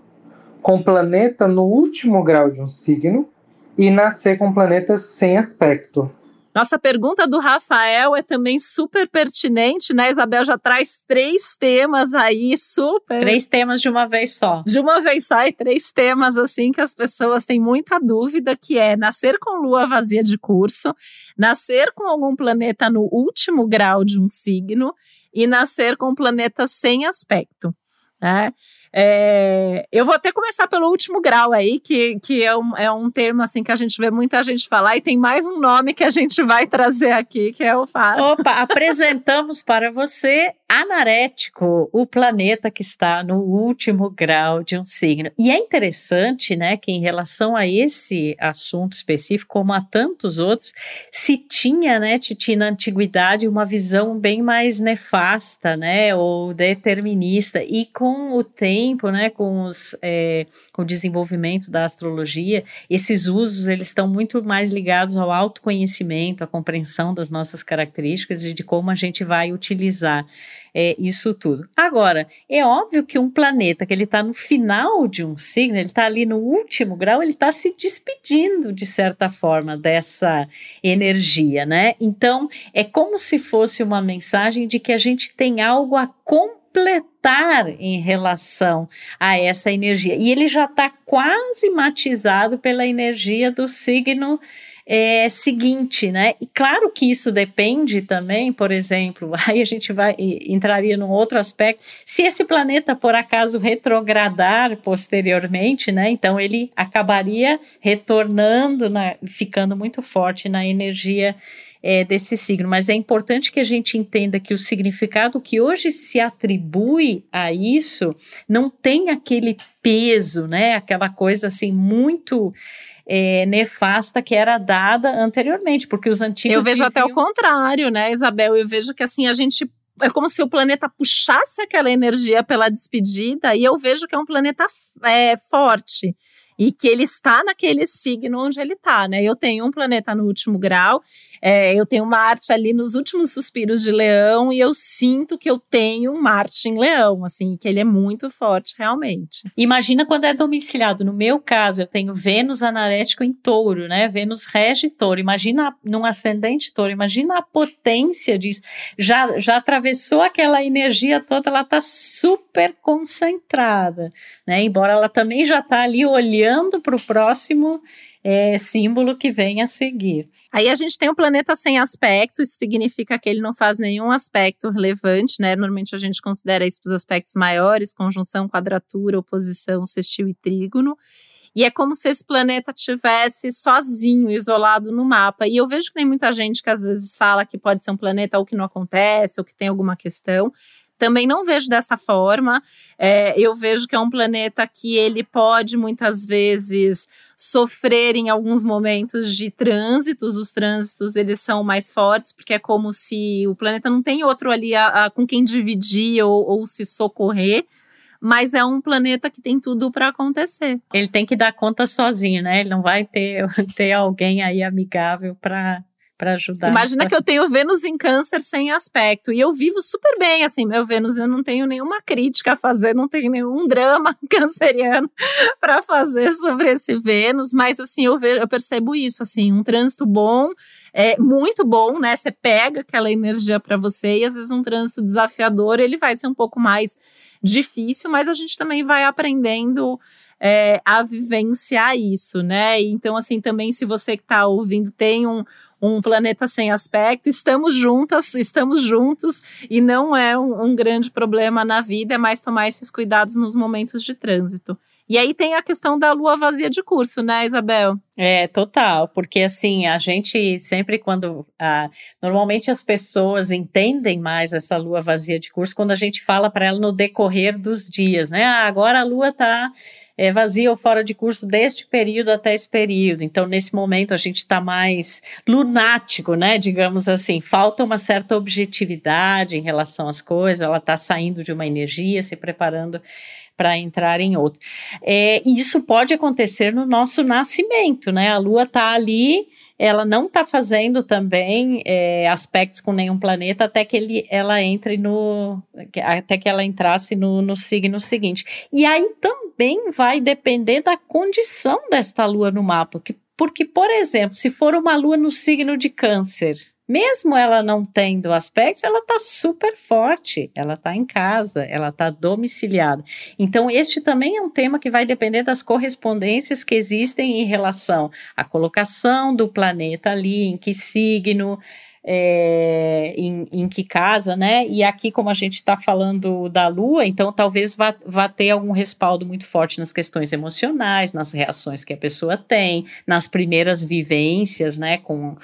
com planeta no último grau de um signo, e nascer com planetas sem aspecto. Nossa pergunta do Rafael é também super pertinente, né? Isabel já traz três temas aí, super. Três temas de uma vez só. De uma vez só, e três temas, assim, que as pessoas têm muita dúvida, que é nascer com lua vazia de curso, nascer com algum planeta no último grau de um signo e nascer com um planeta sem aspecto. Né? É, eu vou até começar pelo último grau aí, que, que é, um, é um tema assim que a gente vê muita gente falar, e tem mais um nome que a gente vai trazer aqui, que é o fato. Opa, apresentamos para você Anarético, o planeta que está no último grau de um signo. E é interessante, né, que em relação a esse assunto específico, como a tantos outros, se tinha, né, Titi, na antiguidade, uma visão bem mais nefasta, né, ou determinista, e com o tempo tempo, né, com, os, é, com o desenvolvimento da astrologia, esses usos eles estão muito mais ligados ao autoconhecimento, à compreensão das nossas características e de como a gente vai utilizar é, isso tudo. Agora, é óbvio que um planeta que ele está no final de um signo, ele está ali no último grau, ele está se despedindo de certa forma dessa energia, né? Então, é como se fosse uma mensagem de que a gente tem algo a completar em relação a essa energia. E ele já está quase matizado pela energia do signo é, seguinte, né? E claro que isso depende também, por exemplo, <laughs> aí a gente vai entraria num outro aspecto. Se esse planeta por acaso retrogradar posteriormente, né? Então ele acabaria retornando, na, ficando muito forte na energia é, desse signo, mas é importante que a gente entenda que o significado que hoje se atribui a isso não tem aquele peso, né? Aquela coisa assim muito é, nefasta que era dada anteriormente, porque os antigos. Eu vejo diziam... até o contrário, né, Isabel? Eu vejo que assim a gente é como se o planeta puxasse aquela energia pela despedida, e eu vejo que é um planeta é, forte e que ele está naquele signo onde ele está, né? Eu tenho um planeta no último grau, é, eu tenho Marte ali nos últimos suspiros de Leão e eu sinto que eu tenho Marte em Leão, assim, que ele é muito forte realmente. Imagina quando é domiciliado. No meu caso, eu tenho Vênus anarético em Touro, né? Vênus rege Touro. Imagina num ascendente Touro, imagina a potência disso. Já já atravessou aquela energia toda, ela está super concentrada, né? Embora ela também já está ali olhando olhando para o próximo é, símbolo que vem a seguir. Aí a gente tem o planeta sem aspecto, isso significa que ele não faz nenhum aspecto relevante, né? Normalmente a gente considera isso os aspectos maiores, conjunção, quadratura, oposição, sextil e trígono. E é como se esse planeta tivesse sozinho, isolado no mapa. E eu vejo que tem muita gente que às vezes fala que pode ser um planeta ou que não acontece, ou que tem alguma questão. Também não vejo dessa forma. É, eu vejo que é um planeta que ele pode muitas vezes sofrer em alguns momentos de trânsitos. Os trânsitos eles são mais fortes porque é como se o planeta não tem outro ali a, a, com quem dividir ou, ou se socorrer mas é um planeta que tem tudo para acontecer. Ele tem que dar conta sozinho, né? Ele não vai ter, <laughs> ter alguém aí amigável para para ajudar. Imagina que eu tenho Vênus em câncer sem aspecto e eu vivo super bem, assim, meu Vênus, eu não tenho nenhuma crítica a fazer, não tenho nenhum <laughs> drama <laughs> canceriano para fazer sobre esse Vênus, mas assim, eu, ve, eu percebo isso, assim, um trânsito bom, é muito bom, né? Você pega aquela energia para você e às vezes um trânsito desafiador, ele vai ser um pouco mais difícil, mas a gente também vai aprendendo é, a vivenciar isso, né? Então, assim, também se você que está ouvindo tem um, um planeta sem aspecto, estamos juntas, estamos juntos e não é um, um grande problema na vida, é mais tomar esses cuidados nos momentos de trânsito. E aí tem a questão da lua vazia de curso, né, Isabel? É, total, porque assim, a gente sempre quando, ah, normalmente as pessoas entendem mais essa lua vazia de curso quando a gente fala para ela no decorrer dos dias, né, ah, agora a lua tá é, vazia ou fora de curso deste período até esse período. Então, nesse momento, a gente está mais lunático, né? Digamos assim, falta uma certa objetividade em relação às coisas, ela está saindo de uma energia, se preparando para entrar em outra. É, e isso pode acontecer no nosso nascimento, né? A Lua está ali ela não está fazendo também é, aspectos com nenhum planeta até que ele, ela entre no. até que ela entrasse no, no signo seguinte. E aí também vai depender da condição desta lua no mapa. Que, porque, por exemplo, se for uma lua no signo de câncer, mesmo ela não tendo aspectos, ela está super forte, ela está em casa, ela está domiciliada. Então, este também é um tema que vai depender das correspondências que existem em relação à colocação do planeta ali, em que signo, é, em, em, que casa, né? E aqui, como a gente está falando da Lua, então talvez vá, vá ter algum respaldo muito forte nas questões emocionais, nas reações que a pessoa tem, nas primeiras vivências, né? Com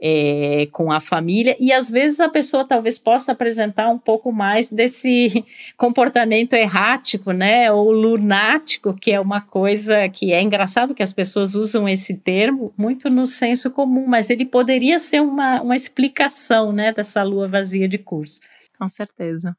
é, com a família, e às vezes a pessoa talvez possa apresentar um pouco mais desse <laughs> comportamento errático, né, ou lunático, que é uma coisa que é engraçado que as pessoas usam esse termo muito no senso comum, mas ele poderia ser uma, uma explicação, né, dessa lua vazia de curso. Com certeza.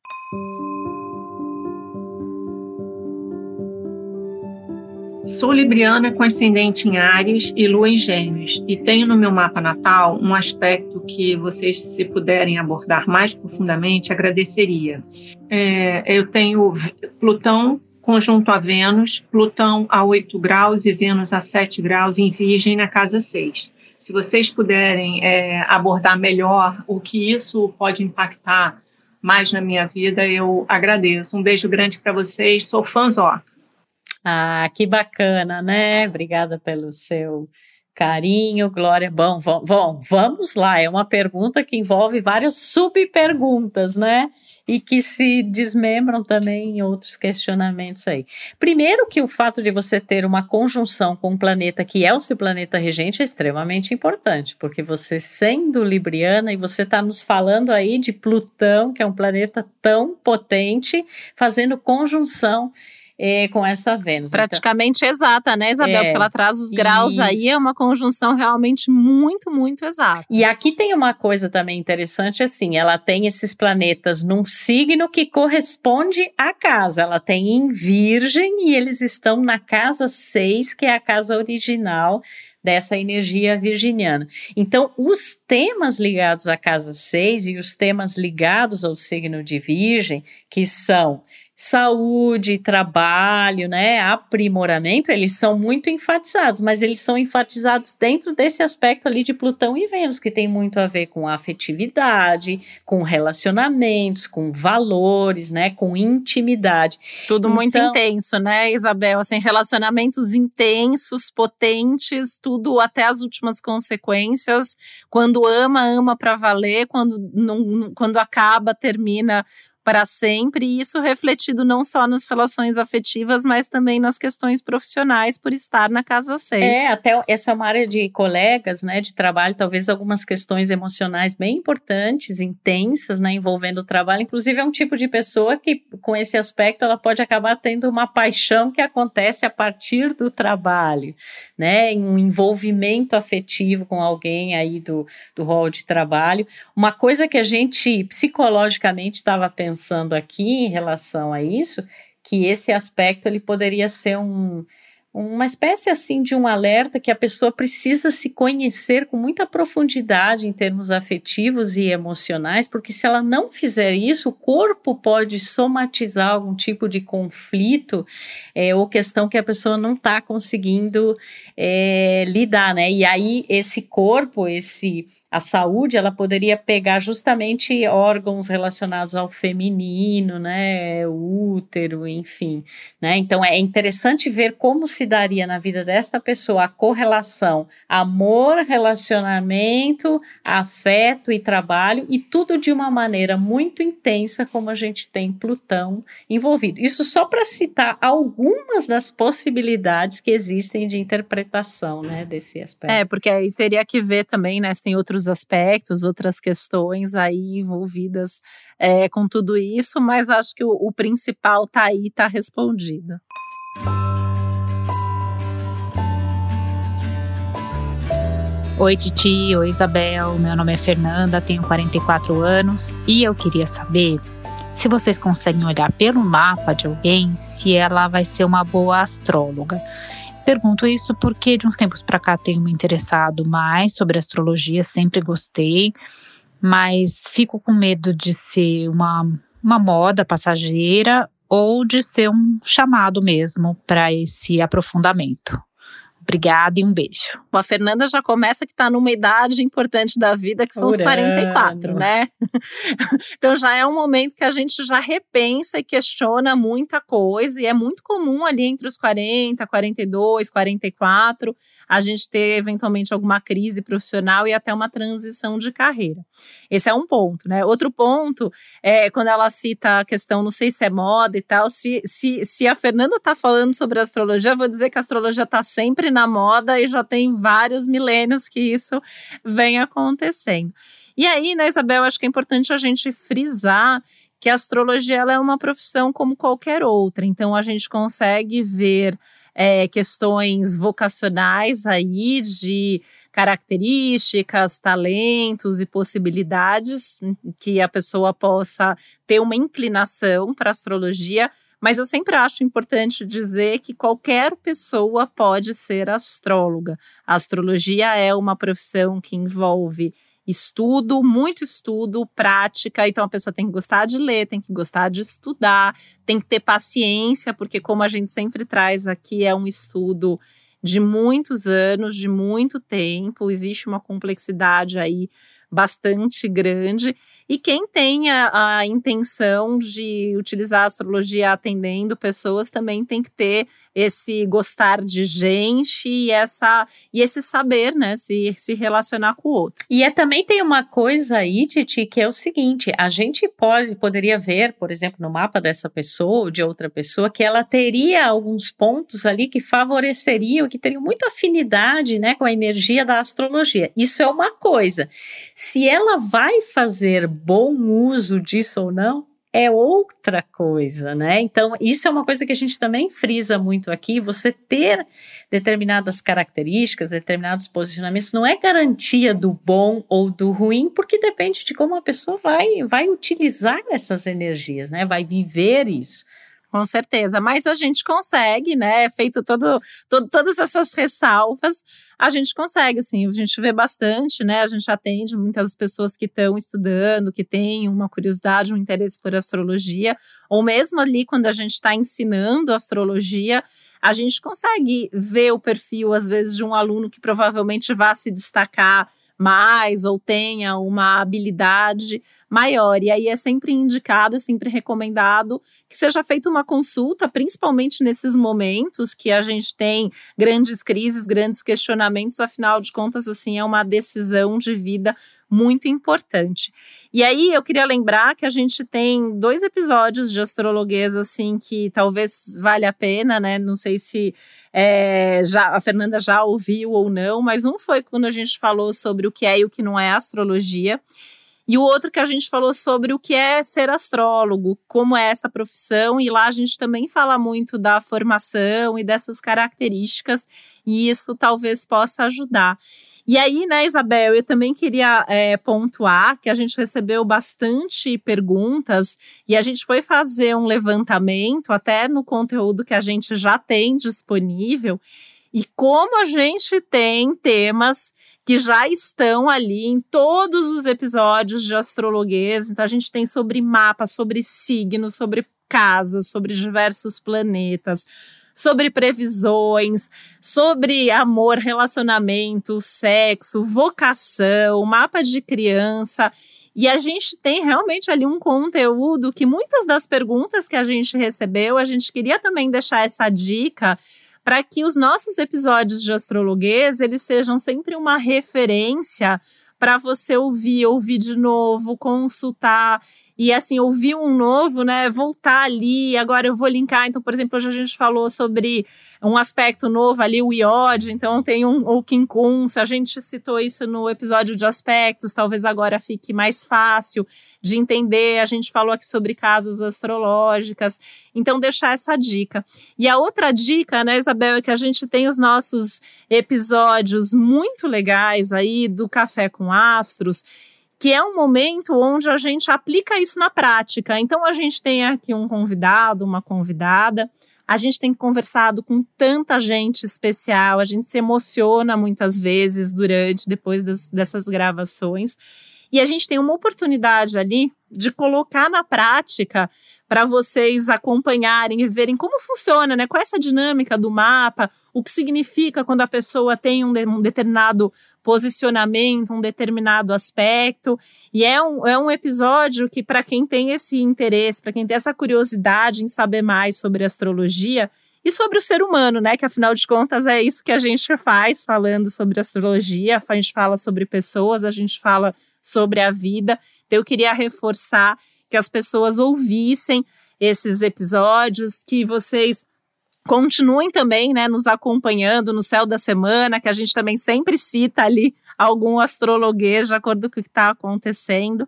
Sou libriana com ascendente em Ares e lua em Gêmeos, e tenho no meu mapa natal um aspecto que vocês, se puderem abordar mais profundamente, agradeceria. É, eu tenho Plutão conjunto a Vênus, Plutão a 8 graus e Vênus a 7 graus em Virgem na casa 6. Se vocês puderem é, abordar melhor o que isso pode impactar mais na minha vida, eu agradeço. Um beijo grande para vocês, sou fãzó. Ah, que bacana, né? Obrigada pelo seu carinho, Glória. Bom, bom, vamos lá. É uma pergunta que envolve várias subperguntas, né? E que se desmembram também em outros questionamentos aí. Primeiro que o fato de você ter uma conjunção com um planeta que é o seu planeta regente é extremamente importante, porque você sendo libriana e você está nos falando aí de Plutão, que é um planeta tão potente, fazendo conjunção é, com essa Vênus. Então Praticamente então, exata, né, Isabel? É, Porque ela traz os graus isso. aí, é uma conjunção realmente muito, muito exata. E aqui tem uma coisa também interessante, assim, ela tem esses planetas num signo que corresponde à casa. Ela tem em Virgem e eles estão na casa 6, que é a casa original dessa energia virginiana. Então, os temas ligados à casa 6 e os temas ligados ao signo de Virgem, que são saúde, trabalho, né, aprimoramento, eles são muito enfatizados, mas eles são enfatizados dentro desse aspecto ali de Plutão e Vênus, que tem muito a ver com afetividade, com relacionamentos, com valores, né, com intimidade. Tudo então, muito intenso, né, Isabel? Assim, relacionamentos intensos, potentes, tudo até as últimas consequências. Quando ama, ama para valer, quando não, quando acaba, termina para sempre, e isso refletido não só nas relações afetivas, mas também nas questões profissionais por estar na casa 6. É, até essa é uma área de colegas, né, de trabalho, talvez algumas questões emocionais bem importantes, intensas, né, envolvendo o trabalho, inclusive é um tipo de pessoa que com esse aspecto ela pode acabar tendo uma paixão que acontece a partir do trabalho, né, um envolvimento afetivo com alguém aí do, do rol de trabalho. Uma coisa que a gente psicologicamente estava pensando pensando aqui em relação a isso, que esse aspecto ele poderia ser um, uma espécie assim de um alerta que a pessoa precisa se conhecer com muita profundidade em termos afetivos e emocionais, porque se ela não fizer isso, o corpo pode somatizar algum tipo de conflito é, ou questão que a pessoa não está conseguindo é, lidar, né? E aí esse corpo, esse a saúde, ela poderia pegar justamente órgãos relacionados ao feminino, né, útero, enfim, né? Então é interessante ver como se daria na vida desta pessoa a correlação amor, relacionamento, afeto e trabalho e tudo de uma maneira muito intensa como a gente tem Plutão envolvido. Isso só para citar algumas das possibilidades que existem de interpretação, né, desse aspecto. É, porque aí teria que ver também, né, se tem outros outros aspectos, outras questões aí envolvidas é, com tudo isso, mas acho que o, o principal tá aí, tá respondido. Oi, Titi. Oi, Isabel. Meu nome é Fernanda, tenho 44 anos e eu queria saber se vocês conseguem olhar pelo mapa de alguém se ela vai ser uma boa astróloga. Pergunto isso porque de uns tempos para cá tenho me interessado mais sobre astrologia, sempre gostei, mas fico com medo de ser uma, uma moda passageira ou de ser um chamado mesmo para esse aprofundamento. Obrigada e um beijo. A Fernanda já começa que está numa idade importante da vida, que são Urano. os 44, né? <laughs> então já é um momento que a gente já repensa e questiona muita coisa, e é muito comum ali entre os 40, 42, 44, a gente ter eventualmente alguma crise profissional e até uma transição de carreira. Esse é um ponto, né? Outro ponto é quando ela cita a questão, não sei se é moda e tal, se, se, se a Fernanda está falando sobre astrologia, eu vou dizer que a astrologia está sempre na moda e já tem vários milênios que isso vem acontecendo. E aí, né, Isabel, acho que é importante a gente frisar que a astrologia ela é uma profissão como qualquer outra. Então a gente consegue ver é, questões vocacionais aí de características, talentos e possibilidades que a pessoa possa ter uma inclinação para astrologia, mas eu sempre acho importante dizer que qualquer pessoa pode ser astróloga. A astrologia é uma profissão que envolve estudo, muito estudo, prática. Então a pessoa tem que gostar de ler, tem que gostar de estudar, tem que ter paciência, porque como a gente sempre traz aqui, é um estudo de muitos anos, de muito tempo, existe uma complexidade aí bastante grande. E quem tem a, a, intenção de utilizar a astrologia atendendo pessoas também tem que ter esse gostar de gente e, essa, e esse saber, né? Se, se relacionar com o outro. E é, também tem uma coisa aí, Titi, que é o seguinte: a gente pode, poderia ver, por exemplo, no mapa dessa pessoa ou de outra pessoa, que ela teria alguns pontos ali que favoreceriam, que teriam muita afinidade né, com a energia da astrologia. Isso é uma coisa. Se ela vai fazer bom uso disso ou não, é outra coisa, né? Então, isso é uma coisa que a gente também frisa muito aqui. Você ter determinadas características, determinados posicionamentos, não é garantia do bom ou do ruim, porque depende de como a pessoa vai, vai utilizar essas energias, né? Vai viver isso. Com certeza, mas a gente consegue, né? Feito todo, todo, todas essas ressalvas, a gente consegue, assim, a gente vê bastante, né? A gente atende muitas pessoas que estão estudando, que têm uma curiosidade, um interesse por astrologia, ou mesmo ali quando a gente está ensinando astrologia, a gente consegue ver o perfil, às vezes, de um aluno que provavelmente vá se destacar mais ou tenha uma habilidade maior. E aí é sempre indicado, é sempre recomendado que seja feita uma consulta, principalmente nesses momentos que a gente tem grandes crises, grandes questionamentos, afinal de contas, assim, é uma decisão de vida muito importante. E aí eu queria lembrar que a gente tem dois episódios de astrologuês assim que talvez valha a pena, né? Não sei se é, já a Fernanda já ouviu ou não, mas um foi quando a gente falou sobre o que é e o que não é astrologia. E o outro que a gente falou sobre o que é ser astrólogo, como é essa profissão, e lá a gente também fala muito da formação e dessas características, e isso talvez possa ajudar. E aí, né, Isabel, eu também queria é, pontuar que a gente recebeu bastante perguntas e a gente foi fazer um levantamento até no conteúdo que a gente já tem disponível. E como a gente tem temas que já estão ali em todos os episódios de astrologuês. Então, a gente tem sobre mapa, sobre signos, sobre casas, sobre diversos planetas, sobre previsões, sobre amor, relacionamento, sexo, vocação, mapa de criança. E a gente tem realmente ali um conteúdo que muitas das perguntas que a gente recebeu, a gente queria também deixar essa dica para que os nossos episódios de astrologuês eles sejam sempre uma referência para você ouvir, ouvir de novo, consultar e assim, ouvir um novo, né? Voltar ali, agora eu vou linkar. Então, por exemplo, hoje a gente falou sobre um aspecto novo ali, o iode, então tem um, o quincunço, a gente citou isso no episódio de aspectos, talvez agora fique mais fácil de entender. A gente falou aqui sobre casas astrológicas, então deixar essa dica. E a outra dica, né, Isabel, é que a gente tem os nossos episódios muito legais aí do Café com Astros que é um momento onde a gente aplica isso na prática. Então, a gente tem aqui um convidado, uma convidada, a gente tem conversado com tanta gente especial, a gente se emociona muitas vezes durante, depois das, dessas gravações. E a gente tem uma oportunidade ali de colocar na prática para vocês acompanharem e verem como funciona, né? Qual é essa dinâmica do mapa, o que significa quando a pessoa tem um, um determinado posicionamento, um determinado aspecto. E é um, é um episódio que, para quem tem esse interesse, para quem tem essa curiosidade em saber mais sobre astrologia, e sobre o ser humano, né? Que afinal de contas é isso que a gente faz falando sobre astrologia. A gente fala sobre pessoas, a gente fala sobre a vida. Então, eu queria reforçar que as pessoas ouvissem esses episódios, que vocês continuem também, né, nos acompanhando no céu da semana, que a gente também sempre cita ali algum astrologuês de acordo com o que está acontecendo.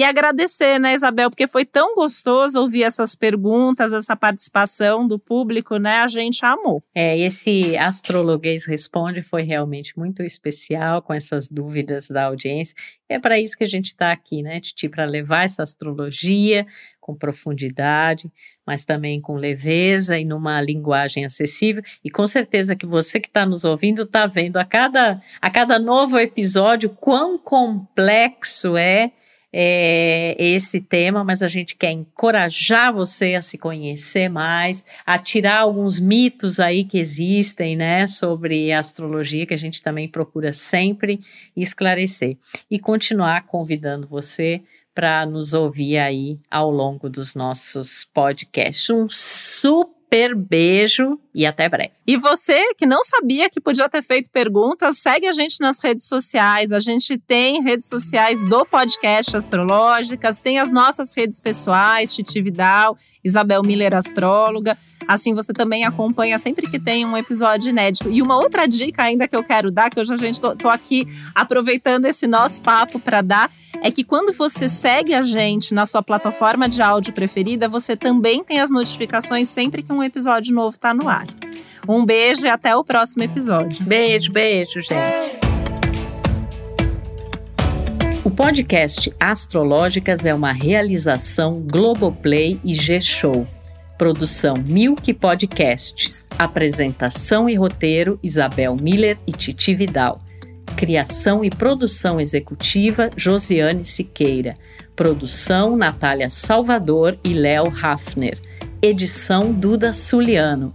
E agradecer, né, Isabel, porque foi tão gostoso ouvir essas perguntas, essa participação do público, né? A gente amou. É, esse Astrologuês Responde foi realmente muito especial com essas dúvidas da audiência. É para isso que a gente está aqui, né, Titi, para levar essa astrologia com profundidade, mas também com leveza e numa linguagem acessível. E com certeza que você que está nos ouvindo está vendo a cada, a cada novo episódio quão complexo é é, esse tema, mas a gente quer encorajar você a se conhecer mais, a tirar alguns mitos aí que existem, né, sobre astrologia, que a gente também procura sempre esclarecer. E continuar convidando você para nos ouvir aí ao longo dos nossos podcasts. Um super beijo e até breve. E você que não sabia que podia ter feito perguntas, segue a gente nas redes sociais. A gente tem redes sociais do podcast Astrológicas, tem as nossas redes pessoais, Titi Vidal, Isabel Miller Astróloga. Assim você também acompanha sempre que tem um episódio inédito. E uma outra dica ainda que eu quero dar, que hoje a gente tô, tô aqui aproveitando esse nosso papo para dar, é que quando você segue a gente na sua plataforma de áudio preferida, você também tem as notificações sempre que um episódio novo está no ar. Um beijo e até o próximo episódio. Beijo, beijo, gente. O podcast Astrológicas é uma realização Globoplay e G-Show. Produção Milk Podcasts. Apresentação e roteiro Isabel Miller e Titi Vidal. Criação e produção executiva Josiane Siqueira. Produção Natália Salvador e Léo Hafner. Edição Duda Suliano.